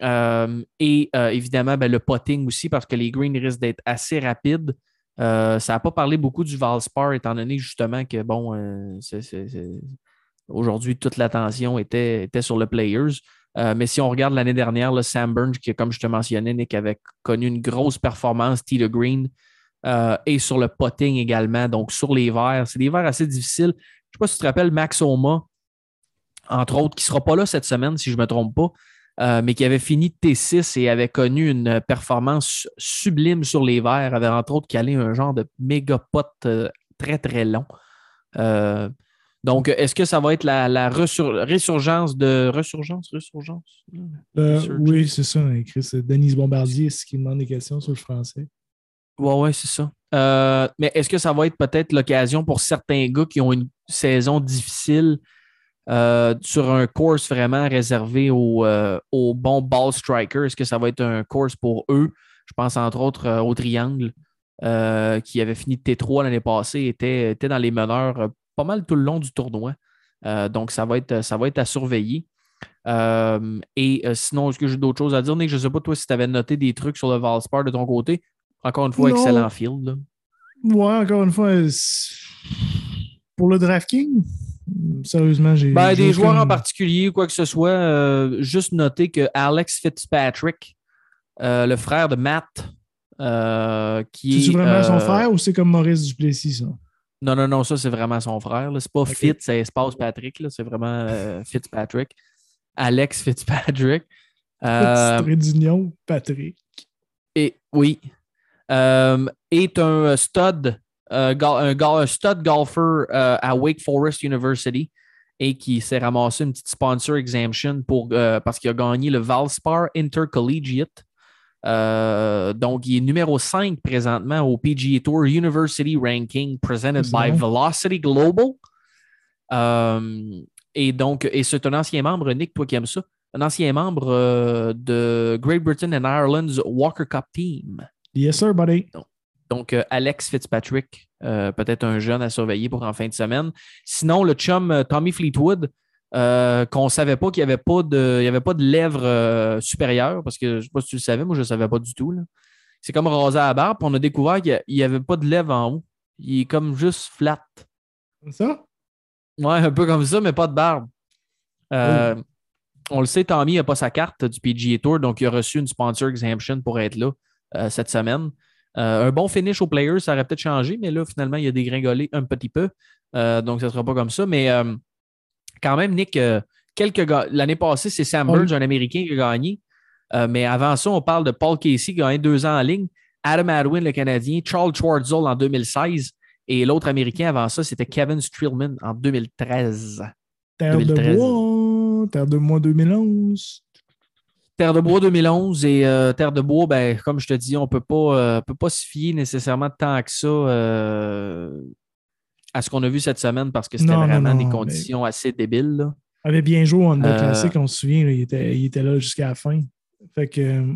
Et évidemment, ben, le potting aussi, parce que les greens risquent d'être assez rapides. Ça n'a pas parlé beaucoup du Valspar, étant donné justement que, bon, c'est- aujourd'hui, toute l'attention était, sur le Players. Euh, mais si on regarde l'année dernière, le Sam Burns, qui, comme je te mentionnais, Nick, avait connu une grosse performance, tee green, euh, et sur le potting également, donc sur les verts. C'est des verts assez difficiles. Je ne sais pas si tu te rappelles Max Oma, entre autres, qui ne sera pas là cette semaine, si je ne me trompe pas, euh, mais qui avait fini T6 et avait connu une performance sublime sur les verts, avait entre autres calé un genre de méga pot très, très long. Donc, est-ce que ça va être la, résurgence de. Resurgence? Resurgence? Euh, oui, c'est ça. Denise Bombardier, c'est ce qui demande des questions sur le français. Ouais, ouais, c'est ça. Euh, mais est-ce que ça va être peut-être l'occasion pour certains gars qui ont une saison difficile euh, sur un course vraiment réservé aux, euh, aux bons ball strikers. Est-ce que ça va être un course pour eux? Je pense entre autres au Triangle, euh, qui avait fini T3 l'année passée, était, était dans les meneurs pas mal tout le long du tournoi. Euh, donc, ça va, être, ça va être à surveiller. Euh, et euh, sinon, est-ce que j'ai d'autres choses à dire? Nick, je ne sais pas, toi, si tu avais noté des trucs sur le Valspar de ton côté. Encore une fois, Non. excellent field. là. Ouais, encore une fois, c'est- pour le DraftKings, sérieusement, j'ai. Ben, j'ai des joueurs en particulier, quoi que ce soit, juste noter que Alex Fitzpatrick, le frère de Matt, qui est. C'est-tu vraiment son frère ou c'est comme Maurice Duplessis, ça? Non, non, non, ça, c'est vraiment son frère. là. C'est pas. Fitz, c'est espace Patrick. là. C'est vraiment euh, Fitzpatrick. Alex Fitzpatrick. Euh, d'union, Patrick. et oui. Euh, est un stud, euh, un, stud golfer à Wake Forest University et qui s'est ramassé une petite sponsor exemption pour, parce qu'il a gagné le Valspar Intercollegiate. Euh, donc, il est numéro 5 présentement au PGA Tour University Ranking presented by bon. Velocity Global. Euh, et donc, et c'est un ancien membre, Nick, toi qui aimes ça, un ancien membre euh, de Great Britain and Ireland's Walker Cup Team. Yes, sir, buddy. Donc, Alex Fitzpatrick, peut-être un jeune à surveiller pour en fin de semaine. Sinon, le chum Tommy Fleetwood, euh, qu'on ne savait pas qu'il n'y avait, pas de- il y avait pas de lèvres euh, supérieures, parce que je ne sais pas si tu le savais, moi je ne savais pas du tout. C'est comme rasé à la barbe, puis on a découvert qu'il n'y avait pas de lèvres en haut. Il est comme juste flat. Comme ça? Ouais, un peu comme ça, mais pas de barbe. Euh, On le sait, Tommy n'a pas sa carte du PGA Tour, donc il a reçu une sponsor exemption pour être là cette semaine. Euh, un bon finish aux players, ça aurait peut-être changé, mais là, finalement, il a dégringolé un petit peu. Euh, donc, ça ne sera pas comme ça. Mais euh, quand même, Nick, euh, quelques. L'année passée, c'est Sam Burns, un Américain, qui a gagné. Euh, mais avant ça, on parle de Paul Casey qui a gagné deux ans en ligne, Adam Adwin, le Canadien, Charles Schwartzel en 2016. Et l'autre Américain avant ça, c'était Kevin Streelman en 2013. Terre 2013. de bois, Terre de mois 2011. Terre de Bois 2011 et euh, Terre de Bois, ben, comme je te dis, on ne peut pas, euh, peut pas se fier nécessairement tant que ça à ce qu'on a vu cette semaine parce que c'était non, vraiment non, des mais- conditions assez débiles. là. avait bien joué en Honda Euh, Classic, on se souvient, là, il, était, il était là jusqu'à la fin. Fait que euh,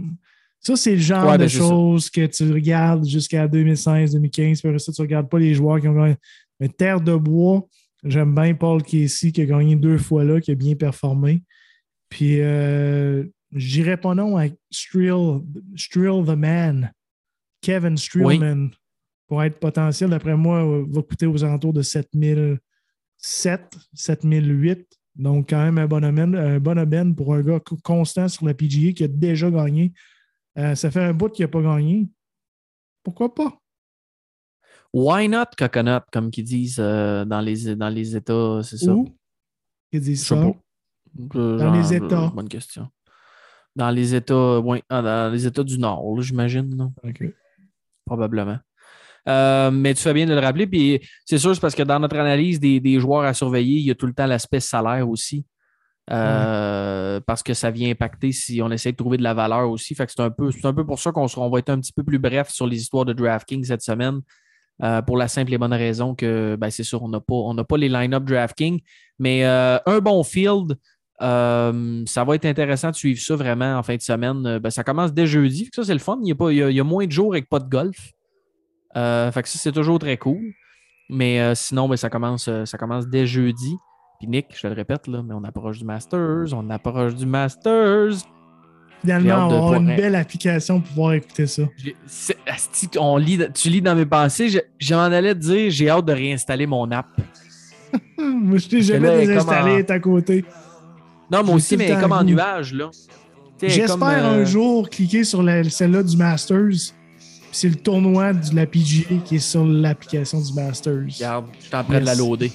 ça, c'est le genre Ouais, de ben, choses que tu regardes jusqu'à 2016, 2015, puis après ça, tu ne regardes pas les joueurs qui ont gagné. Mais Terre de Bois, j'aime bien Paul Casey qui a gagné deux fois là, qui a bien performé. Puis euh, je dirais pas non à Streel, Streel the Man, Kevin Streelman, pour être potentiel, d'après moi, euh, va coûter aux alentours de 7007, 7008. Donc, quand même un bon un bon aubaine pour un gars co- constant sur la PGA qui a déjà gagné. Euh, ça fait un bout qu'il n'a pas gagné. Pourquoi pas? Why not coconut, comme qu'ils disent euh, dans, les, dans les États, c'est ça? Où? Ils disent ça. Dans les États. Bonne question. Dans les États, ah, dans les États du Nord, j'imagine. OK. probablement. Euh, mais tu fais bien de le rappeler. Puis c'est sûr, c'est parce que dans notre analyse des, des joueurs à surveiller, il y a tout le temps l'aspect salaire aussi. Euh, Parce que ça vient impacter si on essaie de trouver de la valeur aussi. Fait que c'est un peu, c'est un peu pour ça qu'on on va être un petit peu plus bref sur les histoires de DraftKings cette semaine. euh, pour la simple et bonne raison que ben, c'est sûr, on n'a pas, on pas les line-up DraftKings. Mais un bon field, euh, ça va être intéressant de suivre ça vraiment en fin de semaine. Ben, ça commence dès jeudi. Ça, c'est le fun. Il y, a pas, il, y a, il y a moins de jours avec pas de golf. Euh, fait que ça, c'est toujours très cool. Mais euh, sinon, ben, ça, commence, euh, ça commence dès jeudi. Puis Nick, je te le répète, là, mais on approche du Masters. On approche du Masters. Finalement, on avoir une pouvoir- belle application pour pouvoir écouter ça. Asti, on lit, tu lis dans mes pensées. Je, j'en allais te dire, j'ai hâte de réinstaller mon app. [LAUGHS] Moi, je t'ai jamais là, désinstallé, en- à côté. Non, moi aussi, mais comme en nuage, là. J'espère euh, un jour cliquer sur celle-là du Masters. C'est le tournoi de la PGA qui est sur l'application du Masters. Regarde, je suis en train de la Yes. loader.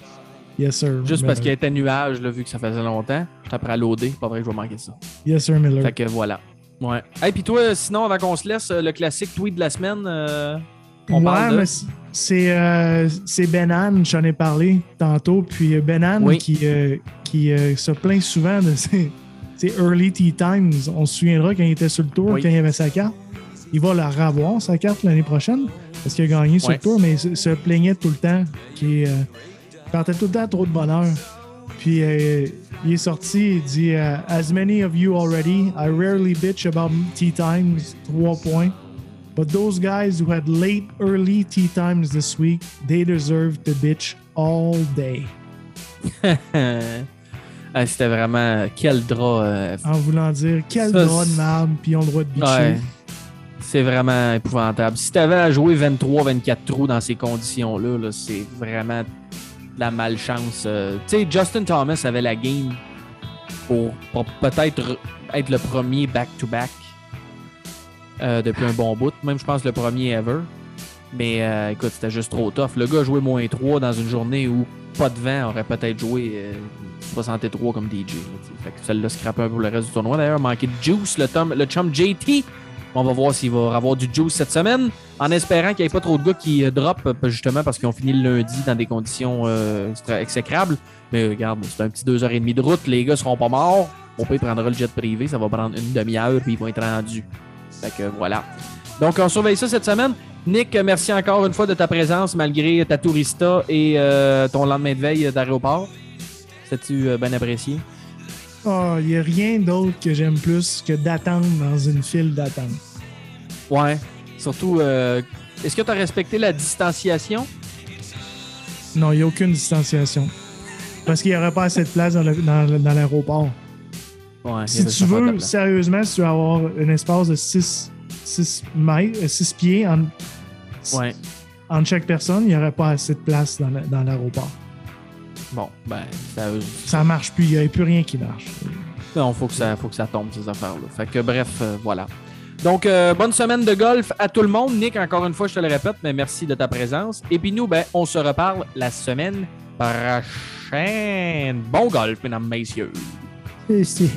Yes, sir. Juste parce Miller. qu'elle était nuage, là, vu que ça faisait longtemps. Je suis en train de la loader. Pas vrai que je vais manquer ça. Yes, sir, Miller. Fait que voilà. Ouais. Et puis toi, sinon, avant qu'on se laisse, euh, le classique tweet de la semaine, euh, on ouais, parle de... mais c'est- euh, Benan, j'en ai parlé tantôt. Puis euh, Benan Oui. qui, euh, qui se plaint souvent de ses, ses early tea times. On se souviendra quand il était sur le tour, Oui. quand il avait sa carte. Il va la revoir, sa carte, l'année prochaine, parce qu'il a gagné sur Ouais. le tour, mais il se, plaignait tout le temps. Qu'il euh, partait tout le temps trop de bonheur. Puis euh, il est sorti, il dit euh, As many of you already, I rarely bitch about tea times, 3 points. But those guys who had late, early tea times this week, they deserve to bitch all day. [LAUGHS] Ah, C'était vraiment quel drap. euh, En voulant dire quel Ça, drap de merde, puis ils ont le droit de bitcher. Ouais. C'est vraiment épouvantable. Si tu avais à jouer 23-24 trous dans ces conditions-là, là, c'est vraiment de la malchance. euh. Tu sais, Justin Thomas avait la game pour, peut-être re- être le premier back-to-back euh, depuis un bon bout. Même, je pense, le premier ever. Mais euh, écoute, c'était juste trop tough. Le gars a joué moins 3 dans une journée où pas de vent aurait peut-être joué euh, 63 comme DJ. là, fait que celle-là scrapé un peu pour le reste du tournoi. D'ailleurs, manqué de juice, le, tom- le chum JT. On va voir s'il va avoir du juice cette semaine, en espérant qu'il n'y ait pas trop de gars qui euh, drop, euh, justement parce qu'ils ont fini le lundi dans des conditions euh, exécrables. Mais regarde, c'est un petit 2h30 de route, les gars seront pas morts. Pire, il prendra le jet privé, ça va prendre une demi-heure, puis ils vont être rendus. Fait que voilà. Donc, on surveille ça cette semaine. Nick, merci encore une fois de ta présence malgré ta tourista et euh, ton lendemain de veille d'aéroport. Euh, bien apprécié? Ah, il n'y a rien d'autre que j'aime plus que d'attendre dans une file d'attente. Ouais. Surtout, euh, est-ce que tu as respecté la distanciation? Non, il n'y a aucune distanciation. Parce qu'il n'y aurait pas assez de place dans l'aéroport. Ouais. Si tu veux, sérieusement, si tu veux avoir un espace de 6, 6 mètres, 6 pieds en, Ouais. entre chaque personne, il n'y aurait pas assez de place dans l'aéroport. Bon, ben, ça, Ça marche plus, il n'y a plus rien qui marche. non, faut que ça, faut que ça tombe, ces affaires-là. Fait que, bref, euh, voilà. Donc, euh, bonne semaine de golf à tout le monde. Nick, encore une fois, je te le répète, mais merci de ta présence. Et puis nous, ben, on se reparle la semaine prochaine. Bon golf, mesdames, messieurs. C'est-